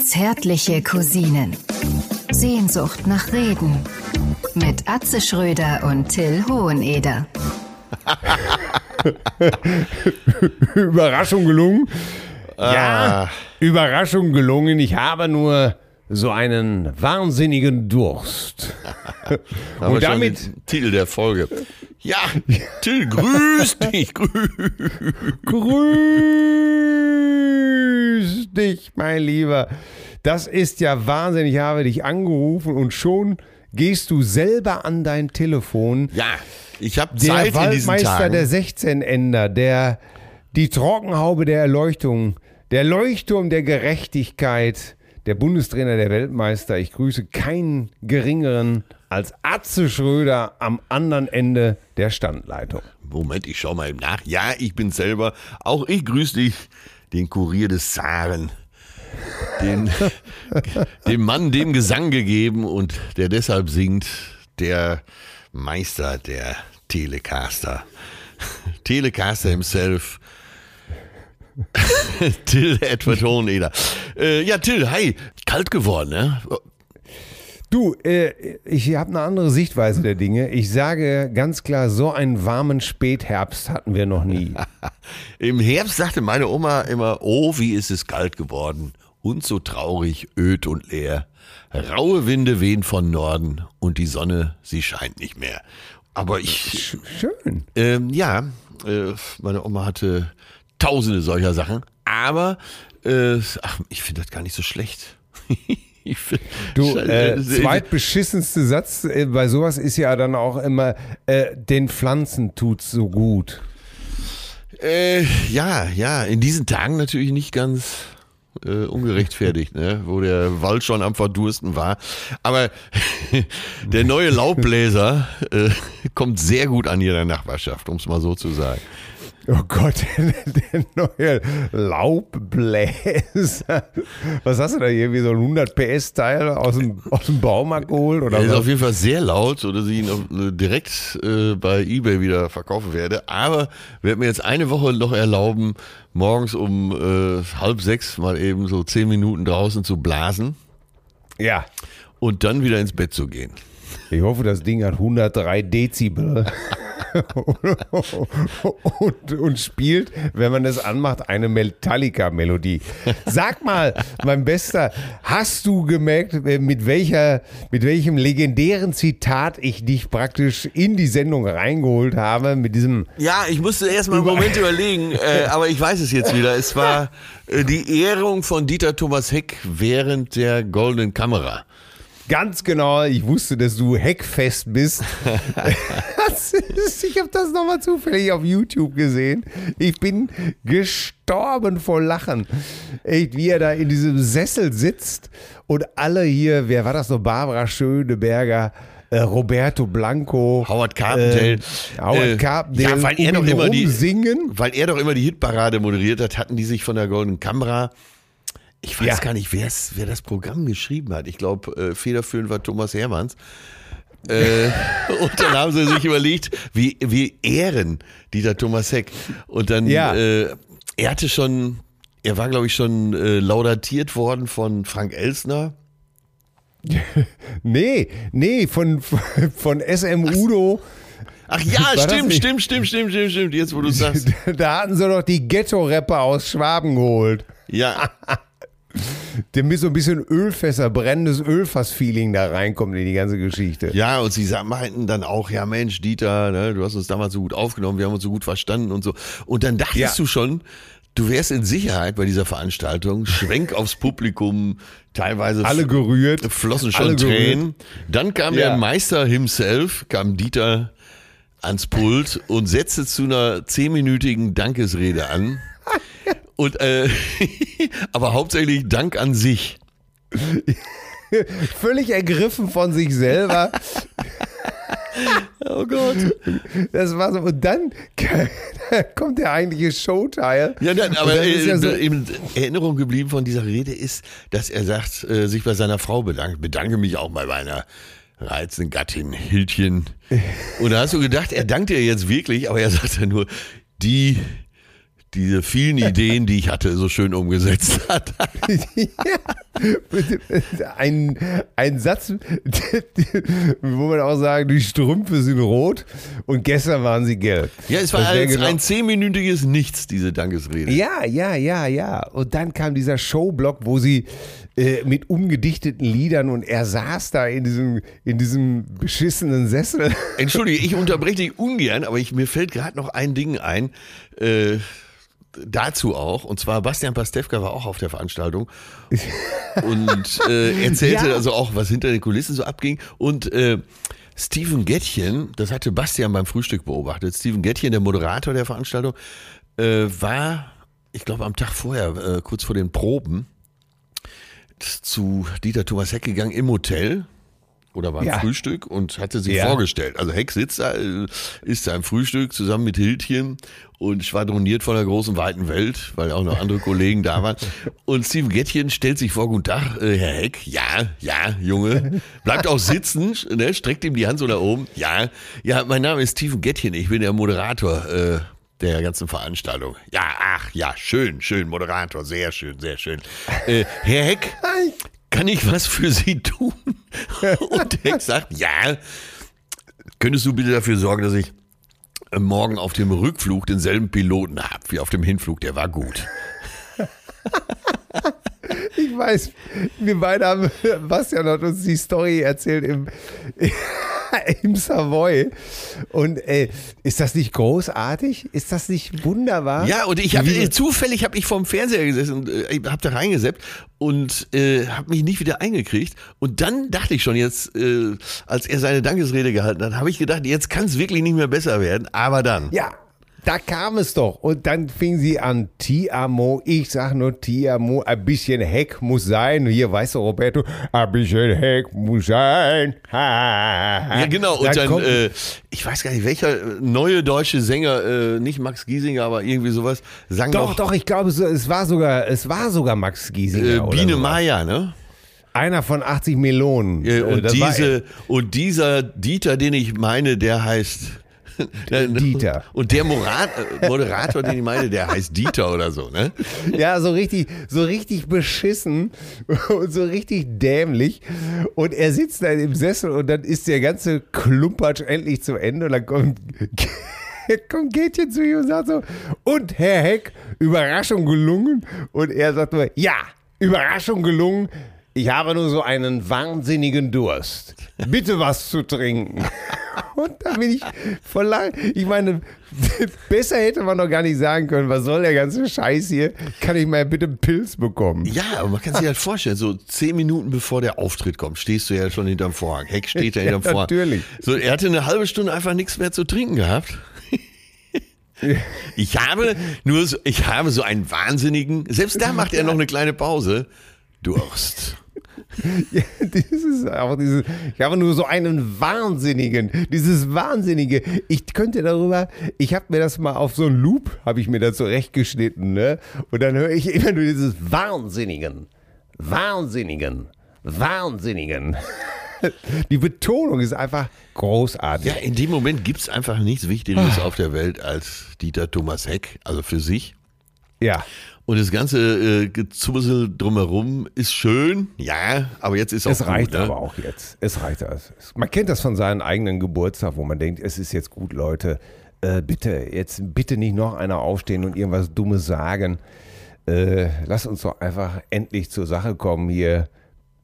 Zärtliche Cousinen. Sehnsucht nach Reden. Mit Atze Schröder und Till Hoheneder. Überraschung gelungen. Ja, Überraschung gelungen. Ich habe nur so einen wahnsinnigen Durst. Aber Und damit Titel der Folge. Ja, Till, grüß dich, grüß. grüß dich, mein Lieber. Das ist ja Wahnsinn. Ich habe dich angerufen und schon gehst du selber an dein Telefon. Ja, ich habe Der Zeit in diesen Waldmeister Tagen. der 16-Ender, der die Trockenhaube der Erleuchtung, der Leuchtturm der Gerechtigkeit, der Bundestrainer der Weltmeister. Ich grüße keinen geringeren als Atze Schröder am anderen Ende der Standleitung. Moment, ich schau mal eben nach. Ja, ich bin selber. Auch ich grüße dich, den Kurier des Zaren. Den, dem Mann, dem Gesang gegeben und der deshalb singt, der Meister der Telecaster. Telecaster himself. Till Edward Hoheneder. Äh, ja, Till, hi. Kalt geworden, ne? Du, äh, ich habe eine andere Sichtweise der Dinge. Ich sage ganz klar, so einen warmen Spätherbst hatten wir noch nie. Im Herbst sagte meine Oma immer, oh, wie ist es kalt geworden und so traurig, öd und leer. Raue Winde wehen von Norden und die Sonne, sie scheint nicht mehr. Aber ich, Schön. ähm, ja, äh, meine Oma hatte tausende solcher Sachen, aber äh, ach, ich finde das gar nicht so schlecht. ich find, Du, äh, äh, zweitbeschissenste Satz äh, bei sowas ist ja dann auch immer, äh, den Pflanzen tut's so gut. Äh, ja, ja, in diesen Tagen natürlich nicht ganz äh, ungerechtfertigt, ne? wo der Wald schon am Verdursten war. Aber der neue Laubbläser äh, kommt sehr gut an jeder Nachbarschaft, um es mal so zu sagen. Oh Gott, der neue Laubbläser. Was hast du da hier, wie so ein 100 PS-Teil aus dem, aus dem Baumarkt geholt? Oder Er ist was? auf jeden Fall sehr laut, sodass ich ihn auf- äh, direkt äh, bei Ebay wieder verkaufen werde. Aber werde mir jetzt eine Woche noch erlauben, morgens um äh, halb sechs mal eben so zehn Minuten draußen zu blasen Ja, und dann wieder ins Bett zu gehen. Ich hoffe, das Ding hat 103 Dezibel. und, und spielt, wenn man es anmacht, eine Metallica-Melodie. Sag mal, mein Bester, hast du gemerkt, äh, mit, welcher, mit welchem legendären Zitat ich dich praktisch in die Sendung reingeholt habe? Mit diesem Ja, ich musste erst mal einen Moment überlegen, äh, aber ich weiß es jetzt wieder. Es war äh, die Ehrung von Dieter Thomas Heck während der Goldenen Kamera. Ganz genau, ich wusste, dass du heckfest bist. Ist- ich habe das nochmal zufällig auf YouTube gesehen. Ich bin gestorben vor Lachen. Echt, wie er da in diesem Sessel sitzt und alle hier, wer war das noch? Barbara Schöneberger, äh, Roberto Blanco, Howard Carpendale. äh, Howard Äh, Carpendale, ja, weil er doch immer die- singen. Weil er doch immer die Hitparade moderiert hat, hatten die sich von der Goldenen Kamera. Ich weiß Ja. gar nicht, wer das Programm geschrieben hat. Ich glaube, äh, federführend war Thomas Hermanns. äh, und dann haben sie sich überlegt, wie, wie ehren Dieter Thomas Heck. Und dann, Ja. äh, er hatte schon, er war, glaube ich, schon äh, laudatiert worden von Frank Elsner. Nee, nee, von, von SM Udo. Ach ja, stimmt, stimmt, stimmt, stimmt, stimmt, stimmt. Jetzt, wo du sagst. Da hatten sie doch die Ghetto-Rapper aus Schwaben geholt. Ja, Damit so ein bisschen Ölfässer, brennendes Ölfass-Feeling da reinkommt in die ganze Geschichte. Ja, und sie meinten dann auch, ja Mensch, Dieter, ne, du hast uns damals so gut aufgenommen, wir haben uns so gut verstanden und so. Und dann dachtest Ja. du schon, du wärst in Sicherheit bei dieser Veranstaltung, Schwenk aufs Publikum, teilweise Alle gerührt. flossen schon. Tränen. Dann kam Ja. der Meister himself, kam Dieter ans Pult und setzte zu einer zehnminütigen Dankesrede an. Und äh, aber hauptsächlich Dank an sich. Völlig ergriffen von sich selber. Oh Gott. Das war so. Und dann kommt der eigentliche Showteil. Ja, nein, aber ist äh, ja so, in Erinnerung geblieben von dieser Rede ist, dass er sagt, äh, sich bei seiner Frau bedankt. Bedanke mich auch bei meiner reizenden Gattin Hildchen. Und da hast du gedacht, er dankt ihr jetzt wirklich, aber er sagt ja nur, die, diese vielen Ideen, die ich hatte, so schön umgesetzt hat. ein, ein Satz, wo man auch sagen, die Strümpfe sind rot und gestern waren sie gelb. Ja, es war ein, genau- ein zehnminütiges Nichts, diese Dankesrede. Ja, ja, ja, ja. Und dann kam dieser Showblock, wo sie äh, mit umgedichteten Liedern und er saß da in diesem, in diesem beschissenen Sessel. Entschuldige, ich unterbreche dich ungern, aber ich, mir fällt gerade noch ein Ding ein. Äh, dazu auch. Und zwar Bastian Pastewka war auch auf der Veranstaltung und äh, erzählte Ja. also auch, was hinter den Kulissen so abging. Und äh, Steven Gettchen, das hatte Bastian beim Frühstück beobachtet. Steven Gettchen, der Moderator der Veranstaltung, äh, war, ich glaube, am Tag vorher, äh, kurz vor den Proben, zu Dieter Thomas Heck gegangen im Hotel oder beim Ja. Frühstück und hatte sich Ja. vorgestellt. Also Heck sitzt da, äh, isst sein Frühstück zusammen mit Hildchen und schwadroniert von der großen weiten Welt, weil auch noch andere Kollegen da waren. Und Steven Gettchen stellt sich vor, guten Tag, äh, Herr Heck. Ja, ja, Junge. Bleibt auch sitzen, ne, streckt ihm die Hand so nach oben. Ja, ja, mein Name ist Steven Gettchen, ich bin der Moderator äh, der ganzen Veranstaltung. Ja, ach, ja, schön, schön, Moderator, sehr schön, sehr schön. Äh, Herr Heck, kann ich was für Sie tun? Und Heck sagt, ja, könntest du bitte dafür sorgen, dass ich morgen auf dem Rückflug denselben Piloten habe wie auf dem Hinflug, der war gut. Ich weiß, wir beide haben, Bastian hat uns die Story erzählt im, im Savoy. Und ey, ist das nicht großartig? Ist das nicht wunderbar? Ja, und ich habe äh, zufällig habe ich vorm Fernseher gesessen und äh, habe da reingeseppt und äh, habe mich nicht wieder eingekriegt. Und dann dachte ich schon jetzt, äh, als er seine Dankesrede gehalten hat, habe ich gedacht, jetzt kann es wirklich nicht mehr besser werden. Aber dann. Ja, da kam es doch. Und dann fing sie an, Ti amo, ich sag nur Ti amo, ein bisschen Heck muss sein. Hier, weißt du, Roberto, ein bisschen Heck muss sein. Ha, ha. Ja, genau. Und dann, kommt- äh, ich weiß gar nicht, welcher äh, neue deutsche Sänger, äh, nicht Max Giesinger, aber irgendwie sowas, sang doch, noch doch, ich glaube, es, es war sogar, es war sogar Max Giesinger. äh, Biene. Maya, ne? Einer von 80 Melonen. Äh, Äh, und, das war- diese, und dieser Dieter, den ich meine, der heißt. Dieter. Und der Morat, äh, Moderator, den ich meine, der heißt Dieter oder so, ne? Ja, so richtig, so richtig beschissen und so richtig dämlich. Und er sitzt da im Sessel und dann ist der ganze Klumpatsch endlich zu Ende und dann kommt, kommt Kätchen zu ihm und sagt so, und Herr Heck, Überraschung gelungen? Und er sagt nur, ja, Überraschung gelungen. Ich habe nur so einen wahnsinnigen Durst. Bitte was zu trinken. Und da bin ich voll lang. Ich meine, besser hätte man doch gar nicht sagen können, was soll der ganze Scheiß hier? Kann ich mal bitte einen Pilz bekommen? Ja, aber man kann sich halt vorstellen, so zehn Minuten bevor der Auftritt kommt, stehst du ja schon hinterm Vorhang. Heck steht da hinterm Ja, Vorhang. natürlich. So, er hatte eine halbe Stunde einfach nichts mehr zu trinken gehabt. Ich habe nur so, ich habe so einen wahnsinnigen, selbst da macht er noch eine kleine Pause. Durst. Ja, dieses, auch dieses, ich habe nur so einen Wahnsinnigen, dieses Wahnsinnige. Ich könnte darüber, ich habe mir das mal auf so einen Loop, habe ich mir da zurechtgeschnitten, ne? Und dann höre ich immer nur dieses Wahnsinnigen, Wahnsinnigen, Wahnsinnigen. Die Betonung ist einfach großartig. Ja, in dem Moment gibt es einfach nichts Wichtigeres auf der Welt als Dieter Thomas Heck, also für sich. Ja. Und das ganze äh, Gezubbel drumherum ist schön, ja, aber jetzt ist auch Es reicht gut, ne? aber auch jetzt. Es reicht. Also. Man kennt das von seinem eigenen Geburtstag, wo man denkt, es ist jetzt gut, Leute. Äh, bitte, jetzt bitte nicht noch einer aufstehen und irgendwas Dummes sagen. Äh, lass uns doch einfach endlich zur Sache kommen hier.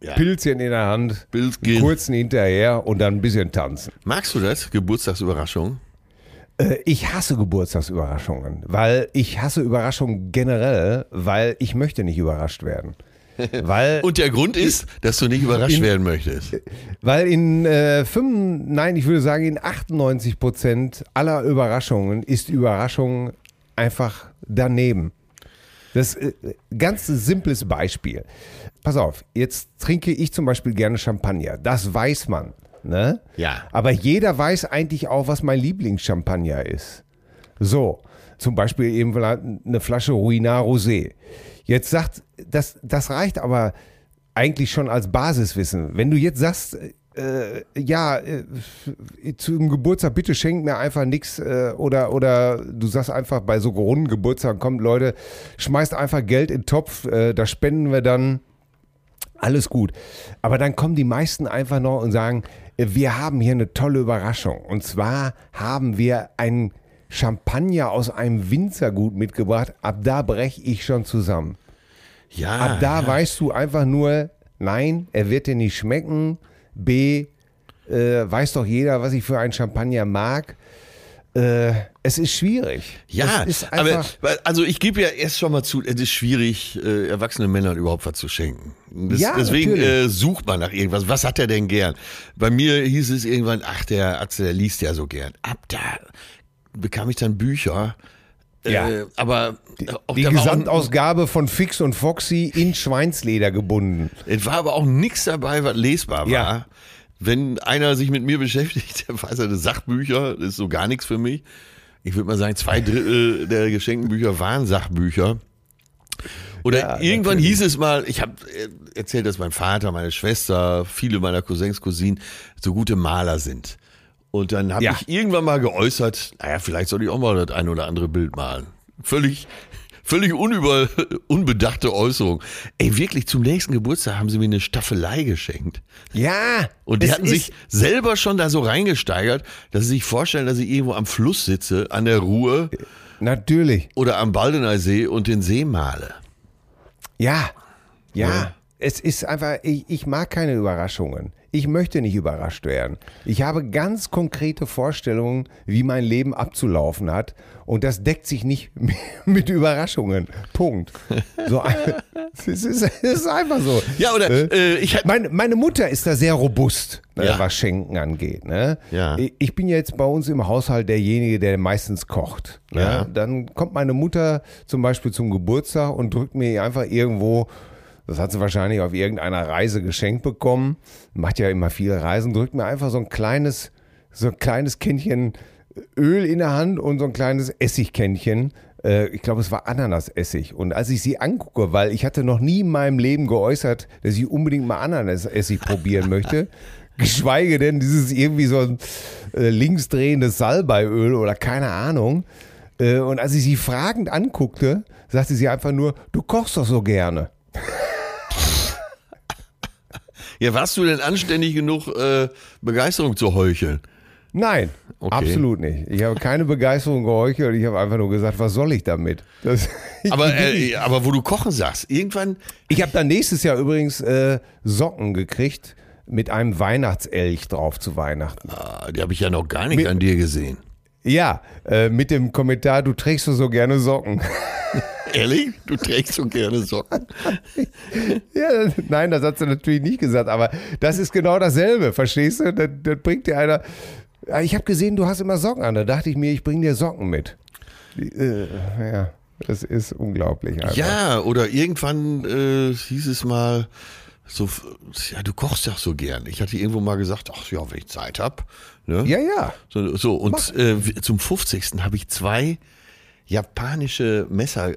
Ja. Pilzchen in der Hand, Pilzchen. kurzen hinterher und dann ein bisschen tanzen. Magst du das? Geburtstagsüberraschung? Äh, ich hasse Geburtstagsüberraschungen, weil ich hasse Überraschungen generell, weil ich möchte nicht überrascht werden. Weil Und der Grund ist, dass du nicht überrascht werden möchtest. Weil in äh, 5, nein, ich würde sagen, in 98 Prozent aller Überraschungen ist Überraschung einfach daneben. Das ist äh, ganz simples Beispiel. Pass auf, jetzt trinke ich zum Beispiel gerne Champagner. Das weiß man. Ne? Ja. Aber jeder weiß eigentlich auch, was mein Lieblingschampagner ist. So, zum Beispiel eben eine Flasche Ruinard Rosé. Jetzt sagt, das, das reicht aber eigentlich schon als Basiswissen. Wenn du jetzt sagst, äh, ja, äh, zum Geburtstag, bitte schenkt mir einfach nichts äh, oder, oder du sagst einfach bei so runden Geburtstagen, kommt Leute, schmeißt einfach Geld in den Topf, äh, da spenden wir dann, alles gut. Aber dann kommen die meisten einfach noch und sagen, wir haben hier eine tolle Überraschung. Und zwar haben wir einen Champagner aus einem Winzergut mitgebracht. Ab da breche ich schon zusammen. Ja. Ab da ja. weißt du einfach nur, nein, er wird dir nicht schmecken. B, äh, weiß doch jeder, was ich für einen Champagner mag. Äh, es ist schwierig. Ja, ist aber also ich gebe ja erst schon mal zu, es ist schwierig, äh, erwachsenen Männern überhaupt was zu schenken. Das, Ja, deswegen natürlich. äh, sucht man nach irgendwas. Was hat er denn gern? Bei mir hieß es irgendwann, ach, der Atze, der liest ja so gern. Ab da bekam ich dann Bücher. Ja. Äh, aber auch, die auch, Gesamtausgabe von Fix und Foxy in Schweinsleder gebunden. es war aber auch nichts dabei, was lesbar war. Ja. Wenn einer sich mit mir beschäftigt, der weiß ja, das Sachbücher, das ist so gar nichts für mich. Ich würde mal sagen, zwei Drittel der geschenkten Bücher waren Sachbücher. Oder Ja, irgendwann natürlich. hieß es mal, ich habe erzählt, dass mein Vater, meine Schwester, viele meiner Cousins, Cousinen so gute Maler sind. Und dann habe Ja. ich irgendwann mal geäußert, naja, vielleicht soll ich auch mal das ein oder andere Bild malen. Völlig, völlig unüber, unbedachte Äußerung. Ey, wirklich, zum nächsten Geburtstag haben sie mir eine Staffelei geschenkt. Ja. Und die hatten sich selber schon da so reingesteigert, dass sie sich vorstellen, dass ich irgendwo am Fluss sitze, an der Ruhr Natürlich. oder am Baldeneysee und den See male. Ja. Ja. Ja. Es ist einfach, ich, ich mag keine Überraschungen. Ich möchte nicht überrascht werden. Ich habe ganz konkrete Vorstellungen, wie mein Leben abzulaufen hat. Und das deckt sich nicht mit Überraschungen. Punkt. So, es, ist, es ist einfach so. Ja, oder äh, ich hab, Meine, meine Mutter ist da sehr robust, ne, Ja. was Schenken angeht. Ne? Ja. Ich- Ich bin jetzt bei uns im Haushalt derjenige, der meistens kocht. Ne? Ja. Dann kommt meine Mutter zum Beispiel zum Geburtstag und drückt mir einfach irgendwo, das hat sie wahrscheinlich auf irgendeiner Reise geschenkt bekommen, macht ja immer viele Reisen, drückt mir einfach so ein kleines, so ein kleines Kännchen Öl in der Hand und so ein kleines Essigkännchen. Äh, Ich glaube, es war Ananasessig. Und als ich sie angucke, weil ich hatte noch nie in meinem Leben geäußert, dass ich unbedingt mal Ananasessig probieren möchte, geschweige denn dieses irgendwie so ein äh, linksdrehendes Salbeiöl oder keine Ahnung. Äh, Und als ich sie fragend anguckte, sagte sie einfach nur, du kochst doch so gerne. Ja, warst du denn anständig genug, äh, Begeisterung zu heucheln? Nein, Okay. absolut nicht. Ich habe keine Begeisterung geheuchelt. Ich habe einfach nur gesagt, was soll ich damit? Das, Aber, äh, aber wo du kochen sagst, irgendwann, ich habe dann nächstes Jahr übrigens äh, Socken gekriegt mit einem Weihnachtselch drauf zu Weihnachten. ah, die habe ich ja noch gar nicht Mit- an dir gesehen. Ja, äh, mit dem Kommentar, du trägst so gerne Socken. Ehrlich? Du trägst so gerne Socken? ja, nein, das hat sie natürlich nicht gesagt, aber das ist genau dasselbe, verstehst du? Das, das bringt dir einer. Ja, Ich habe gesehen, du hast immer Socken an. Da dachte ich mir, ich bringe dir Socken mit. Äh, ja, das ist unglaublich. Einfach. Ja, oder irgendwann äh, hieß es mal, so, ja, du kochst doch so gern. Ich hatte irgendwo mal gesagt, ach ja, wenn ich Zeit hab. Ne? Ja, ja. So, so und äh, zum 50. habe ich zwei japanische Messer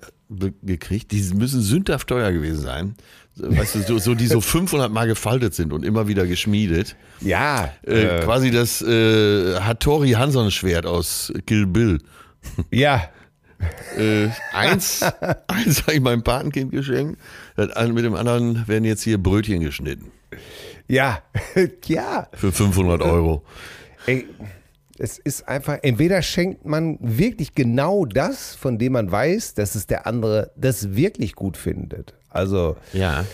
gekriegt. Die müssen sündhaft teuer gewesen sein. Weißt du, so, so die so 500 Mal gefaltet sind und immer wieder geschmiedet. Ja, Äh, äh, quasi das äh, Hattori Hanson Schwert aus Kill Bill. ja. Äh, eins, eins habe ich meinem Patenkind geschenkt. Mit dem anderen werden jetzt hier Brötchen geschnitten. Ja, ja. Für 500 Euro. Ey, es ist einfach, entweder schenkt man wirklich genau das, von dem man weiß, dass es der andere das wirklich gut findet. Also Ja.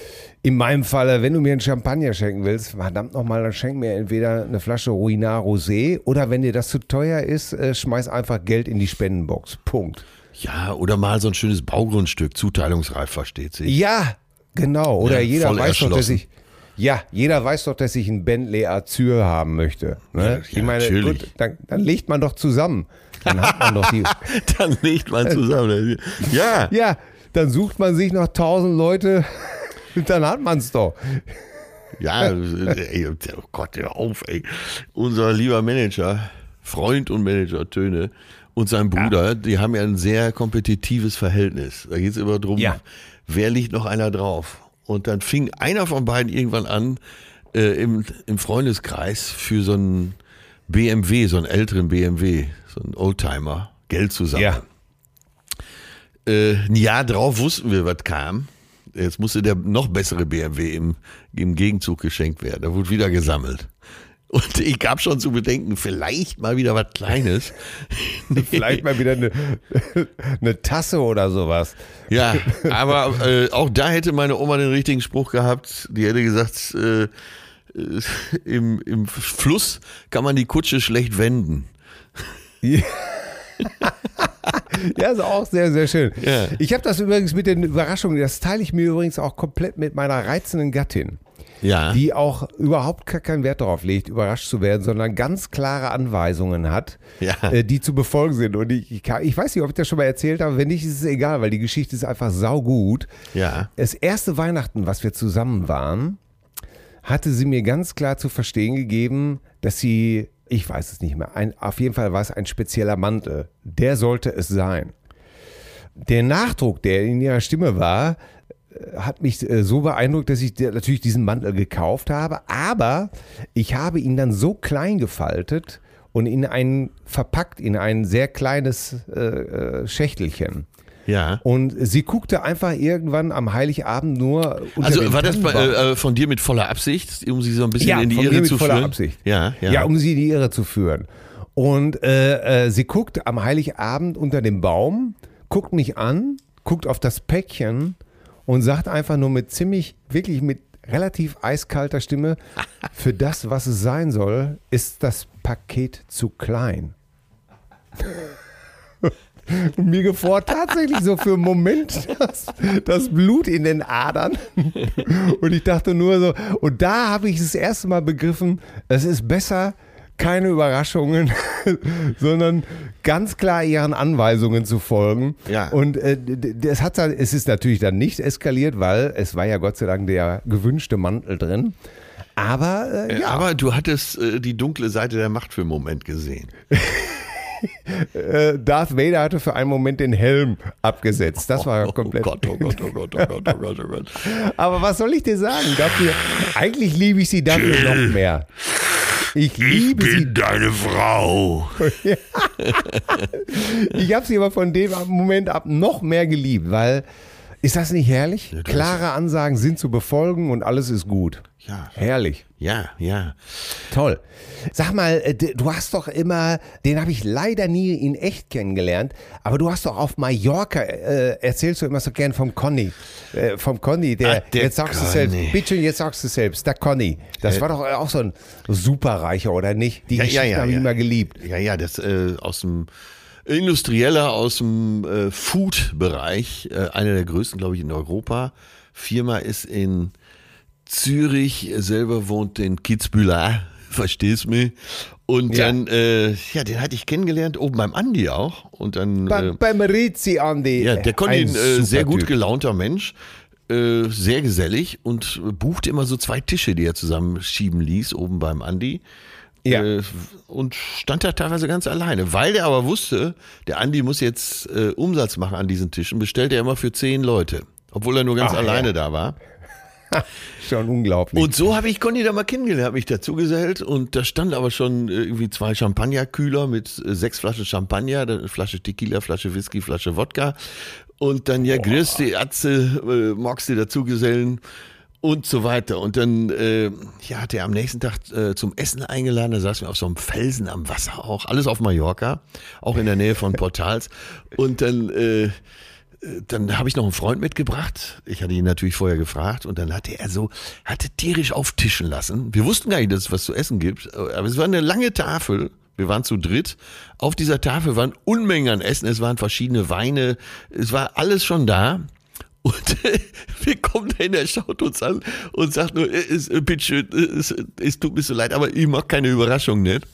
in meinem Falle, wenn du mir einen Champagner schenken willst, verdammt nochmal, dann schenk mir entweder eine Flasche Ruinart Rosé oder wenn dir das zu teuer ist, äh, schmeiß einfach Geld in die Spendenbox. Punkt. Ja, oder mal so ein schönes Baugrundstück, zuteilungsreif, versteht sich. Ja, genau. Oder Ja, jeder weiß doch, dass ich. Ja, jeder weiß doch, dass ich ein Bentley Azur haben möchte. Ne? Ja, ich meine, natürlich. gut, dann, dann legt man doch zusammen. Dann hat man doch die. Dann legt man zusammen. Ja. Ja, dann sucht man sich noch tausend Leute. Dann hat man es doch. Ja, ey, oh Gott, hör auf, ey. Unser lieber Manager, Freund und Manager Töne und sein Bruder, die haben ja ein sehr kompetitives Verhältnis. Da geht es immer drum, Ja. wer liegt noch einer drauf. Und dann fing einer von beiden irgendwann an, äh, im, im Freundeskreis für so einen BMW, so einen älteren BMW, so einen Oldtimer, Geld zusammen. Ja. Äh, ein Jahr drauf wussten wir, was kam. Jetzt musste der noch bessere BMW im, im Gegenzug geschenkt werden. Da wurde wieder gesammelt. Und ich gab schon zu bedenken, vielleicht mal wieder was Kleines. Vielleicht mal wieder eine, eine Tasse oder sowas. Ja, aber äh, auch da hätte meine Oma den richtigen Spruch gehabt. Die hätte gesagt, äh, äh, im, im Fluss kann man die Kutsche schlecht wenden. Ja, ist auch sehr, sehr schön. Ja. Ich habe das übrigens mit den Überraschungen, das teile ich mir übrigens auch komplett mit meiner reizenden Gattin, Ja. die auch überhaupt keinen Wert darauf legt, überrascht zu werden, sondern ganz klare Anweisungen hat, Ja. äh, die zu befolgen sind. Und ich, ich, ich weiß nicht, ob ich das schon mal erzählt habe, wenn nicht, ist es egal, weil die Geschichte ist einfach saugut. Ja. Das erste Weihnachten, was wir zusammen waren, hatte sie mir ganz klar zu verstehen gegeben, dass sie, ich weiß es nicht mehr, ein, auf jeden Fall war es ein spezieller Mantel. Der sollte es sein. Der Nachdruck, der in ihrer Stimme war, hat mich äh, so beeindruckt, dass ich natürlich diesen Mantel gekauft habe, aber ich habe ihn dann so klein gefaltet und in ein verpackt in ein sehr kleines äh, äh, Schächtelchen. Ja. Und sie guckte einfach irgendwann am Heiligabend nur Also war das bei, Tannenbaum. äh, von dir mit voller Absicht, um sie so ein bisschen ja, in die von mir Irre mit zu voller führen? Absicht. Ja, ja. Ja, um sie in die Irre zu führen. Und äh, äh, sie guckt am Heiligabend unter dem Baum, guckt mich an, guckt auf das Päckchen und sagt einfach nur mit ziemlich, wirklich mit relativ eiskalter Stimme, für das, was es sein soll, ist das Paket zu klein. Und mir gefror tatsächlich so für einen Moment das, das Blut in den Adern. Und ich dachte nur so, und da habe ich das erste Mal begriffen, es ist besser, keine Überraschungen, sondern ganz klar ihren Anweisungen zu folgen. Ja. Und äh, das hat dann, es ist natürlich dann nicht eskaliert, weil es war ja Gott sei Dank der gewünschte Mantel drin. Aber äh, ja, Aber du hattest äh, die dunkle Seite der Macht für einen Moment gesehen. äh, Darth Vader hatte für einen Moment den Helm abgesetzt. Das war komplett. Oh Gott, oh Gott, oh Gott, oh Gott, oh Gott, oh Gott. Aber was soll ich dir sagen? Dafür, eigentlich liebe ich sie dafür noch mehr. Ich liebe sie. deine Frau. Ich habe sie aber von dem Moment ab noch mehr geliebt, weil ist das nicht herrlich? Klare Ansagen sind zu befolgen und alles ist gut. Ja. Herrlich. Ja, ja. Toll. Sag mal, äh, du hast doch immer, den habe ich leider nie in echt kennengelernt, aber du hast doch auf Mallorca, äh, erzählst du immer so gern vom Conny. Äh, vom Conny, der, Ach, der jetzt sagst du Conny. selbst, bitte, jetzt sagst du selbst, der Conny. Das war doch auch so ein Superreicher, oder nicht? Die Ja, ja, Geschichte ja, habe ich ja. immer geliebt. Ja, ja, das äh, aus dem Industrieller aus dem äh, Food-Bereich, äh, einer der größten, glaube ich, in Europa. Firma ist in Zürich, er selber wohnt in Kitzbühel, verstehst mich? Und Ja. dann, äh, ja, den hatte ich kennengelernt, oben beim Andi auch. Und dann, Bei, äh, beim Rizzi Andi. ja, der konnte ein ihn, äh, sehr gut Typ. gelaunter Mensch, äh, sehr gesellig und buchte immer so zwei Tische, die er zusammenschieben ließ, oben beim Andi. Ja. Äh, und stand da teilweise ganz alleine. Weil der aber wusste, der Andi muss jetzt äh, Umsatz machen an diesen Tischen, bestellt er immer für zehn Leute. Obwohl er nur ganz Ach, alleine ja. da war. Schon unglaublich. Und so habe ich Conny da mal kennengelernt, habe mich dazugesellt und da stand aber schon äh, irgendwie zwei Champagnerkühler mit äh, sechs Flaschen Champagner, Flasche Tequila, Flasche Whisky, Flasche Wodka und dann ja grüß die Atze, äh, magst du dazugesellen und so weiter. Und dann äh, ja, hat er am nächsten Tag äh, zum Essen eingeladen, da saßen wir auf so einem Felsen am Wasser auch, alles auf Mallorca, auch in der Nähe von Portals und dann... Äh, dann habe ich noch einen Freund mitgebracht. Ich hatte ihn natürlich vorher gefragt und dann hatte er so, hatte tierisch auftischen lassen. Wir wussten gar nicht, dass es was zu essen gibt, aber es war eine lange Tafel. Wir waren zu dritt. Auf dieser Tafel waren Unmengen an Essen. Es waren verschiedene Weine. Es war alles schon da. Und wir kommen dahin, er schaut uns an und sagt nur, es, äh, bitte, es, es tut mir so leid, aber ich mag keine Überraschung nicht.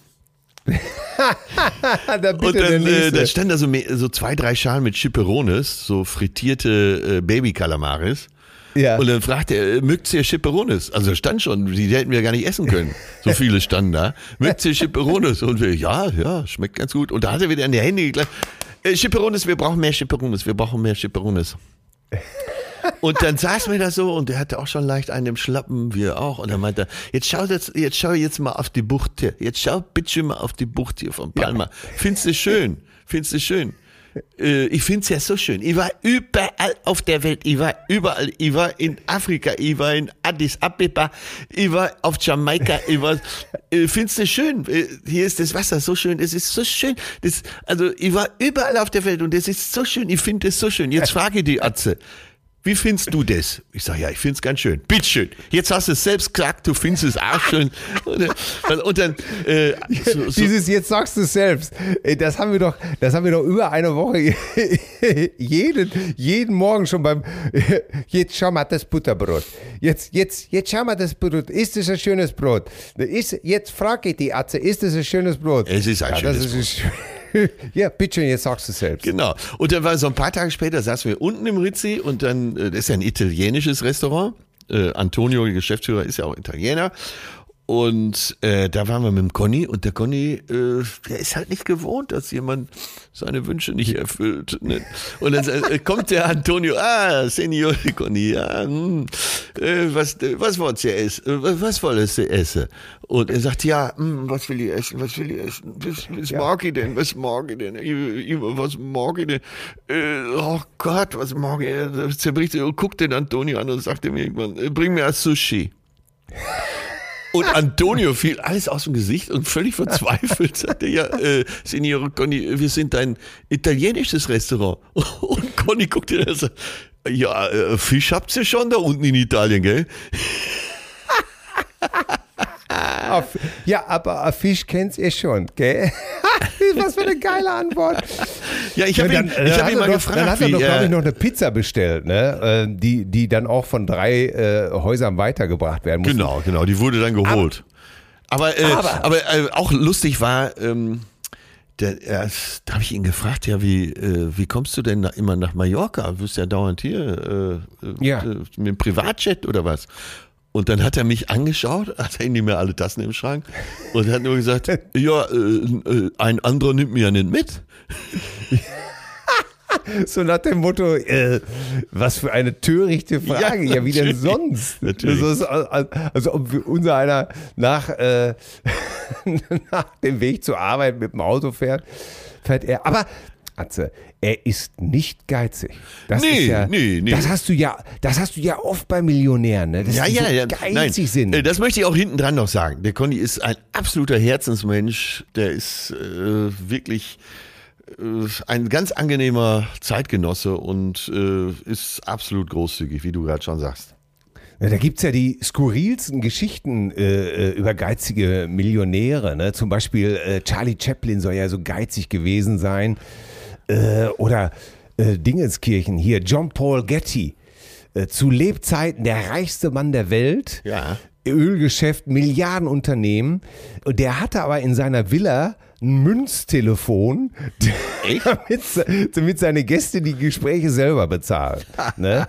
da Und dann, äh, da stand da so, so zwei, drei Schalen mit Chipperones, so frittierte äh, Baby-Kalamaris. ja. Und dann fragte er, äh, mögt ihr Chipperones? Also stand schon, die hätten wir gar nicht essen können. So viele standen da. Mögt ihr Chipperones? Und wir, ja, ja, schmeckt ganz gut. Und da hat er wieder in die Hände geklatscht. Äh, Chipperones, wir brauchen mehr Chipperones, wir brauchen mehr Chipperones. Und dann saßen wir da so und der hatte auch schon leicht einen im Schlappen, wir auch. Und dann meinte er, jetzt schau jetzt, jetzt schau jetzt mal auf die Bucht hier. Jetzt schau bitte mal auf die Bucht hier von Palma. Findest du schön? Findest du schön? Äh, ich finde es ja so schön. Ich war überall auf der Welt. Ich war überall. Ich war in Afrika. Ich war in Addis Abeba. Ich war auf Jamaika. Ich war. Äh, Findest du schön? Äh, hier ist das Wasser so schön. Es ist so schön. Das, also ich war überall auf der Welt und es ist so schön. Ich finde es so schön. Jetzt frage die Atze. Wie findest du das? Ich sage, ja, ich finde es ganz schön. Bitteschön. Jetzt hast du es selbst gesagt, du findest es auch schön. Und, dann- und dann, äh, so, so, Dieses jetzt sagst du es selbst. Das haben wir doch, das haben wir doch über eine Woche jeden, jeden Morgen schon beim jetzt schau mal das Butterbrot. Jetzt, jetzt, jetzt schau mal das Brot. Ist es ein schönes Brot? Ist, jetzt frage ich die Atze, ist es ein schönes Brot? Es ist ein das schönes schö- Ja, bitte, jetzt sagst du selbst. Genau. Und dann war so ein paar Tage später, saßen wir unten im Rizzi und dann, äh, das ist ja ein italienisches Restaurant. Äh, Antonio, der Geschäftsführer, ist ja auch Italiener. Und äh, da waren wir mit dem Conny und der Conny, äh, der ist halt nicht gewohnt, dass jemand seine Wünsche nicht erfüllt. Ne? Und dann äh, kommt der Antonio, ah, Senior Conny, ja, hm, äh, was, äh, was wollt ihr essen? Äh, Was, was wollt ihr essen? Und er sagt, ja, hm, was will ich essen? Was will ich essen? Was, was mag ich denn? Was mag ich denn? Ich, ich, was mag ich denn? Äh, oh Gott, was mag ich? Er zerbricht und guckt den Antonio an und sagt ihm irgendwann, äh, bring mir ein Sushi. Und Antonio fiel alles aus dem Gesicht und völlig verzweifelt sagte, ja, äh, Signore Conny, wir sind ein italienisches Restaurant. Und Conny guckte und sagt, ja, äh, Fisch habt ihr schon da unten in Italien, gell? F- Ja, aber ein Fisch kennt ihr schon, gell? Was für eine geile Antwort. Ja, ich habe Ja, ihn, dann- ich hab ihn mal doch, gefragt, Dann hat er doch, glaube er- ich, noch eine Pizza bestellt, ne? äh, die, die dann auch von drei äh, Häusern weitergebracht werden muss. Genau, genau, die wurde dann geholt. Aber, äh, Aber- aber, äh, auch lustig war, ähm, der, er, da habe ich ihn gefragt, ja, wie, äh, wie kommst du denn immer nach Mallorca? Du bist ja dauernd hier äh, äh, Ja. äh, mit dem Privatjet oder was? Und dann hat er mich angeschaut, hat er nicht mehr alle Tassen im Schrank und hat nur gesagt, ja, äh, äh, ein anderer nimmt mich ja nicht mit. So nach dem Motto, äh, was für eine törichte Frage. Ja, Ja, wie denn sonst? Natürlich. Das ist, als, als ob unser einer nach, äh, nach dem Weg zur Arbeit mit dem Auto fährt, fährt er. Aber, Atze, er ist nicht geizig. Das Nee, ist ja, nee, nee. Das hast du ja, das hast du ja oft bei Millionären, ne? Dass Ja, die ja, so ja. geizig Nein, sind. äh, das möchte ich auch hinten dran noch sagen. Der Conny ist ein absoluter Herzensmensch. Der ist äh, wirklich äh, ein ganz angenehmer Zeitgenosse und äh, ist absolut großzügig, wie du gerade schon sagst. Ja, da gibt's ja die skurrilsten Geschichten äh, äh, über geizige Millionäre. Ne? Zum Beispiel äh, Charlie Chaplin soll ja so geizig gewesen sein. Äh, oder äh, Dingenskirchen hier, John Paul Getty. Äh, zu Lebzeiten der reichste Mann der Welt. Ja. Ölgeschäft, Milliardenunternehmen. Der hatte aber in seiner Villa ein Münztelefon, damit, damit seine Gäste die Gespräche selber bezahlen. Ne?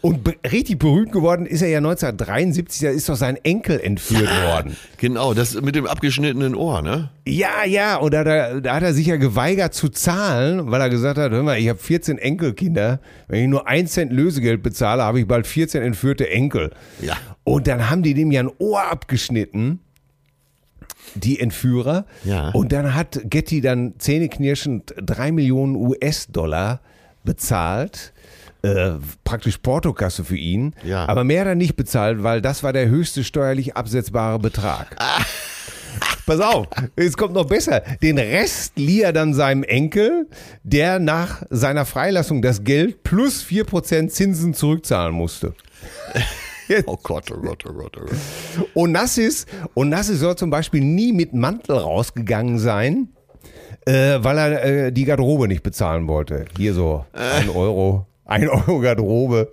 Und be- richtig berühmt geworden ist er ja 1973, da ist doch sein Enkel entführt worden. Genau, das mit dem abgeschnittenen Ohr, ne? Ja, ja, und da, da, da hat er sich ja geweigert zu zahlen, weil er gesagt hat, hör mal, ich habe 14 Enkelkinder, wenn ich nur 1 Cent Lösegeld bezahle, habe ich bald 14 entführte Enkel. Ja. Und dann haben die dem ja ein Ohr abgeschnitten, die Entführer. Ja. Und dann hat Getty dann zähneknirschend 3 Millionen US-Dollar bezahlt. Äh, praktisch Portokasse für ihn. Ja. Aber mehr er nicht bezahlt, weil das war der höchste steuerlich absetzbare Betrag. Pass auf, es kommt noch besser. Den Rest lieh er dann seinem Enkel, der nach seiner Freilassung das Geld plus 4% Zinsen zurückzahlen musste. Oh Gott, oh Gott, oh Gott, oh Gott. Onassis, Onassis soll zum Beispiel nie mit Mantel rausgegangen sein, äh, weil er äh, die Garderobe nicht bezahlen wollte. Hier so ein Euro, ein Euro Garderobe.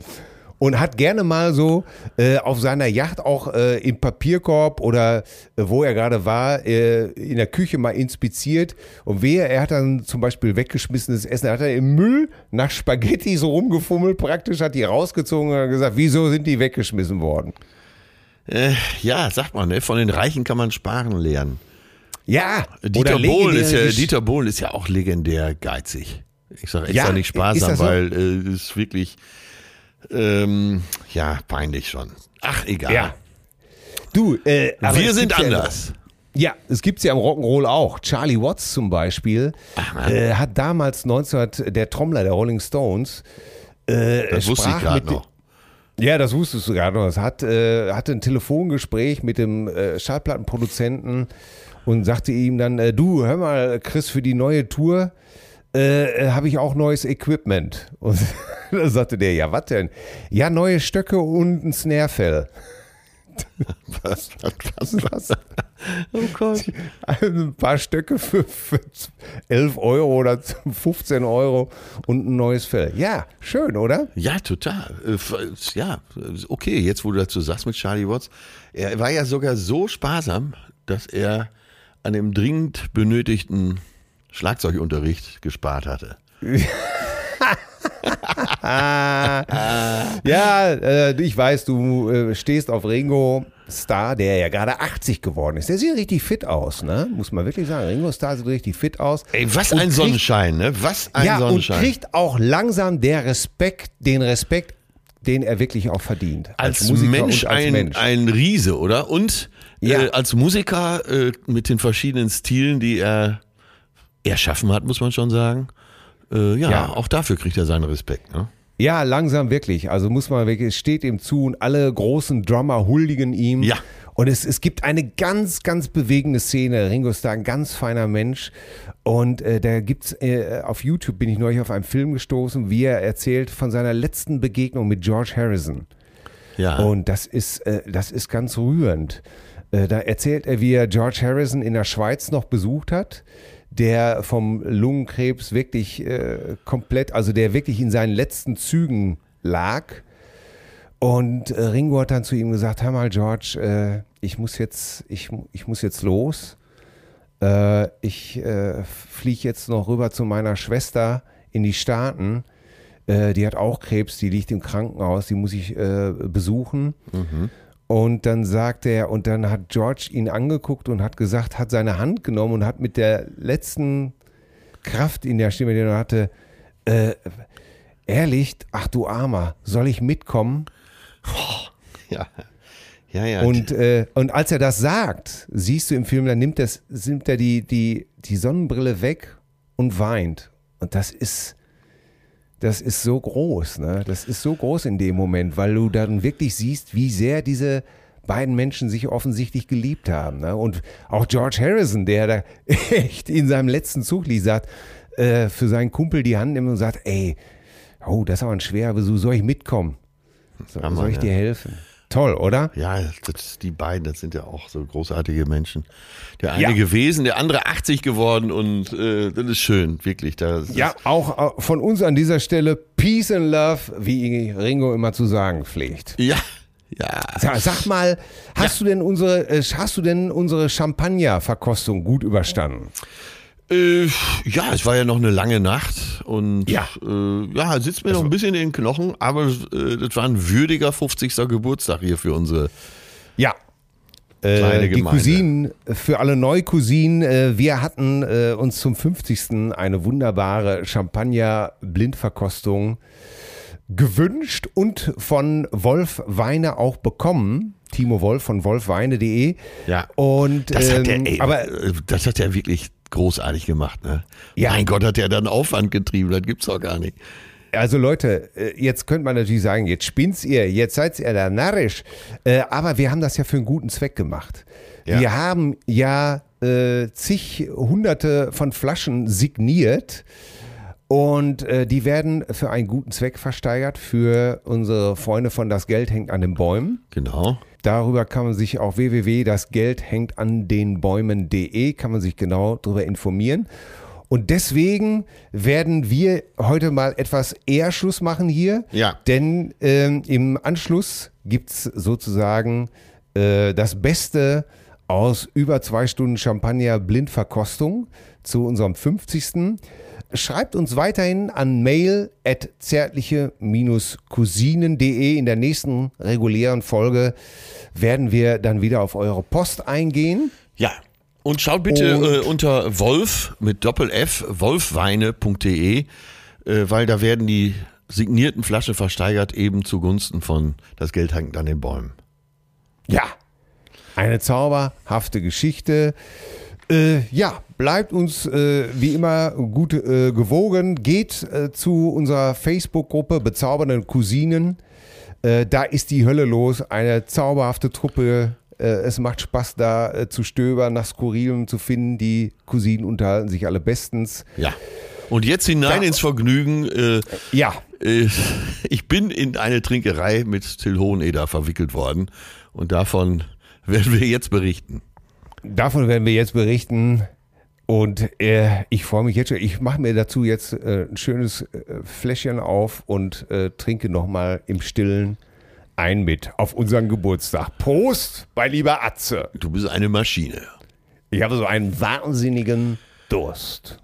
Und hat gerne mal so äh, auf seiner Yacht auch äh, im Papierkorb oder äh, wo er gerade war, äh, in der Küche mal inspiziert. Und wehe, er hat dann zum Beispiel weggeschmissenes Essen. Er hat dann im Müll nach Spaghetti so rumgefummelt, praktisch, hat die rausgezogen und hat gesagt, wieso sind die weggeschmissen worden? Äh, ja, sagt man, ne? von den Reichen kann man sparen lernen. Ja, Dieter Bohlen ist ja, Dieter Bohlen ist ja auch legendär geizig. Ich sage extra Ja, nicht sparsam, das so? weil äh, ist wirklich Ähm, ja, peinlich schon. Ach, egal. Ja. Du, äh, Wir sind anders. Ja, es gibt's ja im Rock'n'Roll auch. Charlie Watts zum Beispiel äh, hat damals 1900, der Trommler der Rolling Stones, äh, Das wusste ich gerade noch. Ja, das wusstest du gerade noch. Es hat, äh, hatte ein Telefongespräch mit dem äh, Schallplattenproduzenten und sagte ihm dann, äh, du, hör mal, Chris, für die neue Tour äh, habe ich auch neues Equipment. Und da sagte der, ja, was denn? Ja, neue Stöcke und ein Snarefell. Was, was, was? Was? Oh Gott. Also ein paar Stöcke für, für 11 Euro oder 15 Euro und ein neues Fell. Ja, schön, oder? Ja, total. Äh, Ja, okay, jetzt wo du dazu sagst mit Charlie Watts, er war ja sogar so sparsam, dass er an dem dringend benötigten Schlagzeugunterricht gespart hatte. Ja, äh, ich weiß, du äh, stehst auf Ringo Starr, der ja gerade 80 geworden ist. Der sieht richtig fit aus, ne? Muss man wirklich sagen. Ringo Starr sieht richtig fit aus. Ey, was Und ein kriegt- Sonnenschein, ne? Was ein ja, und Sonnenschein. kriegt auch langsam der Respekt, den Respekt, den er wirklich auch verdient. als Musiker Mensch, und als ein, Mensch. ein Riese, oder? Und Ja. äh, als Musiker äh, mit den verschiedenen Stilen, die er erschaffen hat, muss man schon sagen. Äh, ja, Ja. auch dafür kriegt er seinen Respekt. Ne? Ja, langsam wirklich. Also muss man wirklich, es steht ihm zu und alle großen Drummer huldigen ihm. Ja. Und es, es gibt eine ganz, ganz bewegende Szene. Ringo Starr, ein ganz feiner Mensch. Und äh, da gibt's äh, auf YouTube bin ich neulich auf einen Film gestoßen, wie er erzählt von seiner letzten Begegnung mit George Harrison. Ja. Und das ist, äh, das ist ganz rührend. Äh, da erzählt er, wie er George Harrison in der Schweiz noch besucht hat, der vom Lungenkrebs wirklich äh, komplett, also der wirklich in seinen letzten Zügen lag. Und äh, Ringo hat dann zu ihm gesagt, hör mal George, äh, ich muss jetzt, ich, ich muss jetzt los. Äh, ich äh, fliege jetzt noch rüber zu meiner Schwester in die Staaten. Äh, die hat auch Krebs, die liegt im Krankenhaus, die muss ich besuchen. Und dann sagt er, und dann hat George ihn angeguckt und hat gesagt, hat seine Hand genommen und hat mit der letzten Kraft in der Stimme, die er hatte, äh, ehrlich, ach du Armer, soll ich mitkommen? ja. Ja, ja. Und, äh, und als er das sagt, siehst du im Film, dann nimmt, das, nimmt er die, die, die Sonnenbrille weg und weint. Und das ist, das ist so groß, ne? Das ist so groß in dem Moment, weil du dann wirklich siehst, wie sehr diese beiden Menschen sich offensichtlich geliebt haben. Ne? Und auch George Harrison, der da echt in seinem letzten Zug liegt, sagt, äh, für seinen Kumpel die Hand nimmt und sagt, ey, oh, das ist aber ein schwerer Besuch, soll ich mitkommen? So, Hammer, soll ich ja. dir helfen? Toll, oder? Ja, das, die beiden, das sind ja auch so großartige Menschen. Der eine Ja. gewesen, der andere 80 geworden und äh, das ist schön, wirklich. Das ist, Ja, auch äh, von uns an dieser Stelle Peace and Love, wie Ringo immer zu sagen pflegt. Ja, ja. Sag, sag mal, hast du denn unsere, äh, hast du denn unsere Champagner-Verkostung gut überstanden? Äh, ja, es war ja noch eine lange Nacht und Ja. äh, ja, sitzt mir noch ein bisschen in den Knochen, aber äh, das war ein würdiger 50. Geburtstag hier für unsere. Ja. Kleine Äh, die Gemeinde. Cousinen, für alle Neucousinen, äh, wir hatten äh, uns zum 50. eine wunderbare Champagner-Blindverkostung gewünscht und von Wolf Weine auch bekommen. Timo Wolf von wolfweine.de. Ja. Und, Das hat der, ähm, ey, aber äh, das hat er wirklich großartig gemacht, ne? Ja. Mein Gott, hat er dann Aufwand getrieben, das gibt's doch gar nicht. Also Leute, äh, jetzt könnte man natürlich sagen, jetzt spinnt's ihr, jetzt seid ihr da narrisch. Äh, Aber wir haben das ja für einen guten Zweck gemacht. Ja. Wir haben ja äh, zig hunderte von Flaschen signiert und äh, die werden für einen guten Zweck versteigert für unsere Freunde von Das Geld hängt an den Bäumen. Genau. Darüber kann man sich auch www.dasgeldhängtandenbäumen.de kann man sich genau darüber informieren. Und deswegen werden wir heute mal etwas eher Schluss machen hier. Ja. Denn ähm, im Anschluss gibt's sozusagen äh, das Beste aus über zwei Stunden Champagner Blindverkostung zu unserem 50. Schreibt uns weiterhin an mail at zärtliche-cousinen.de. In der nächsten regulären Folge werden wir dann wieder auf eure Post eingehen. Ja. Und schaut bitte Und- äh, unter Wolf mit Doppel F, wolfweine.de, äh, weil da werden die signierten Flasche versteigert, eben zugunsten von Das Geld hängt an den Bäumen. Ja, eine zauberhafte Geschichte. Äh, ja, bleibt uns äh, wie immer gut äh, gewogen. Geht äh, zu unserer Facebook-Gruppe Bezaubernden Cousinen. Äh, da ist die Hölle los. Eine zauberhafte Truppe. Äh, es macht Spaß, da zu stöbern, nach Skurrilem zu finden. Die Cousinen unterhalten sich alle bestens. Ja. Und jetzt hinein Ja. ins Vergnügen. Ja, ich bin in eine Trinkerei mit Till Hoheneder verwickelt worden. Und davon werden wir jetzt berichten. Davon werden wir jetzt berichten. Und äh, ich freue mich jetzt schon. Ich mache mir dazu jetzt äh, ein schönes äh, Fläschchen auf und äh, trinke nochmal im Stillen ein mit auf unseren Geburtstag. Prost, bei lieber Atze. Du bist eine Maschine. Ich habe so einen wahnsinnigen Durst.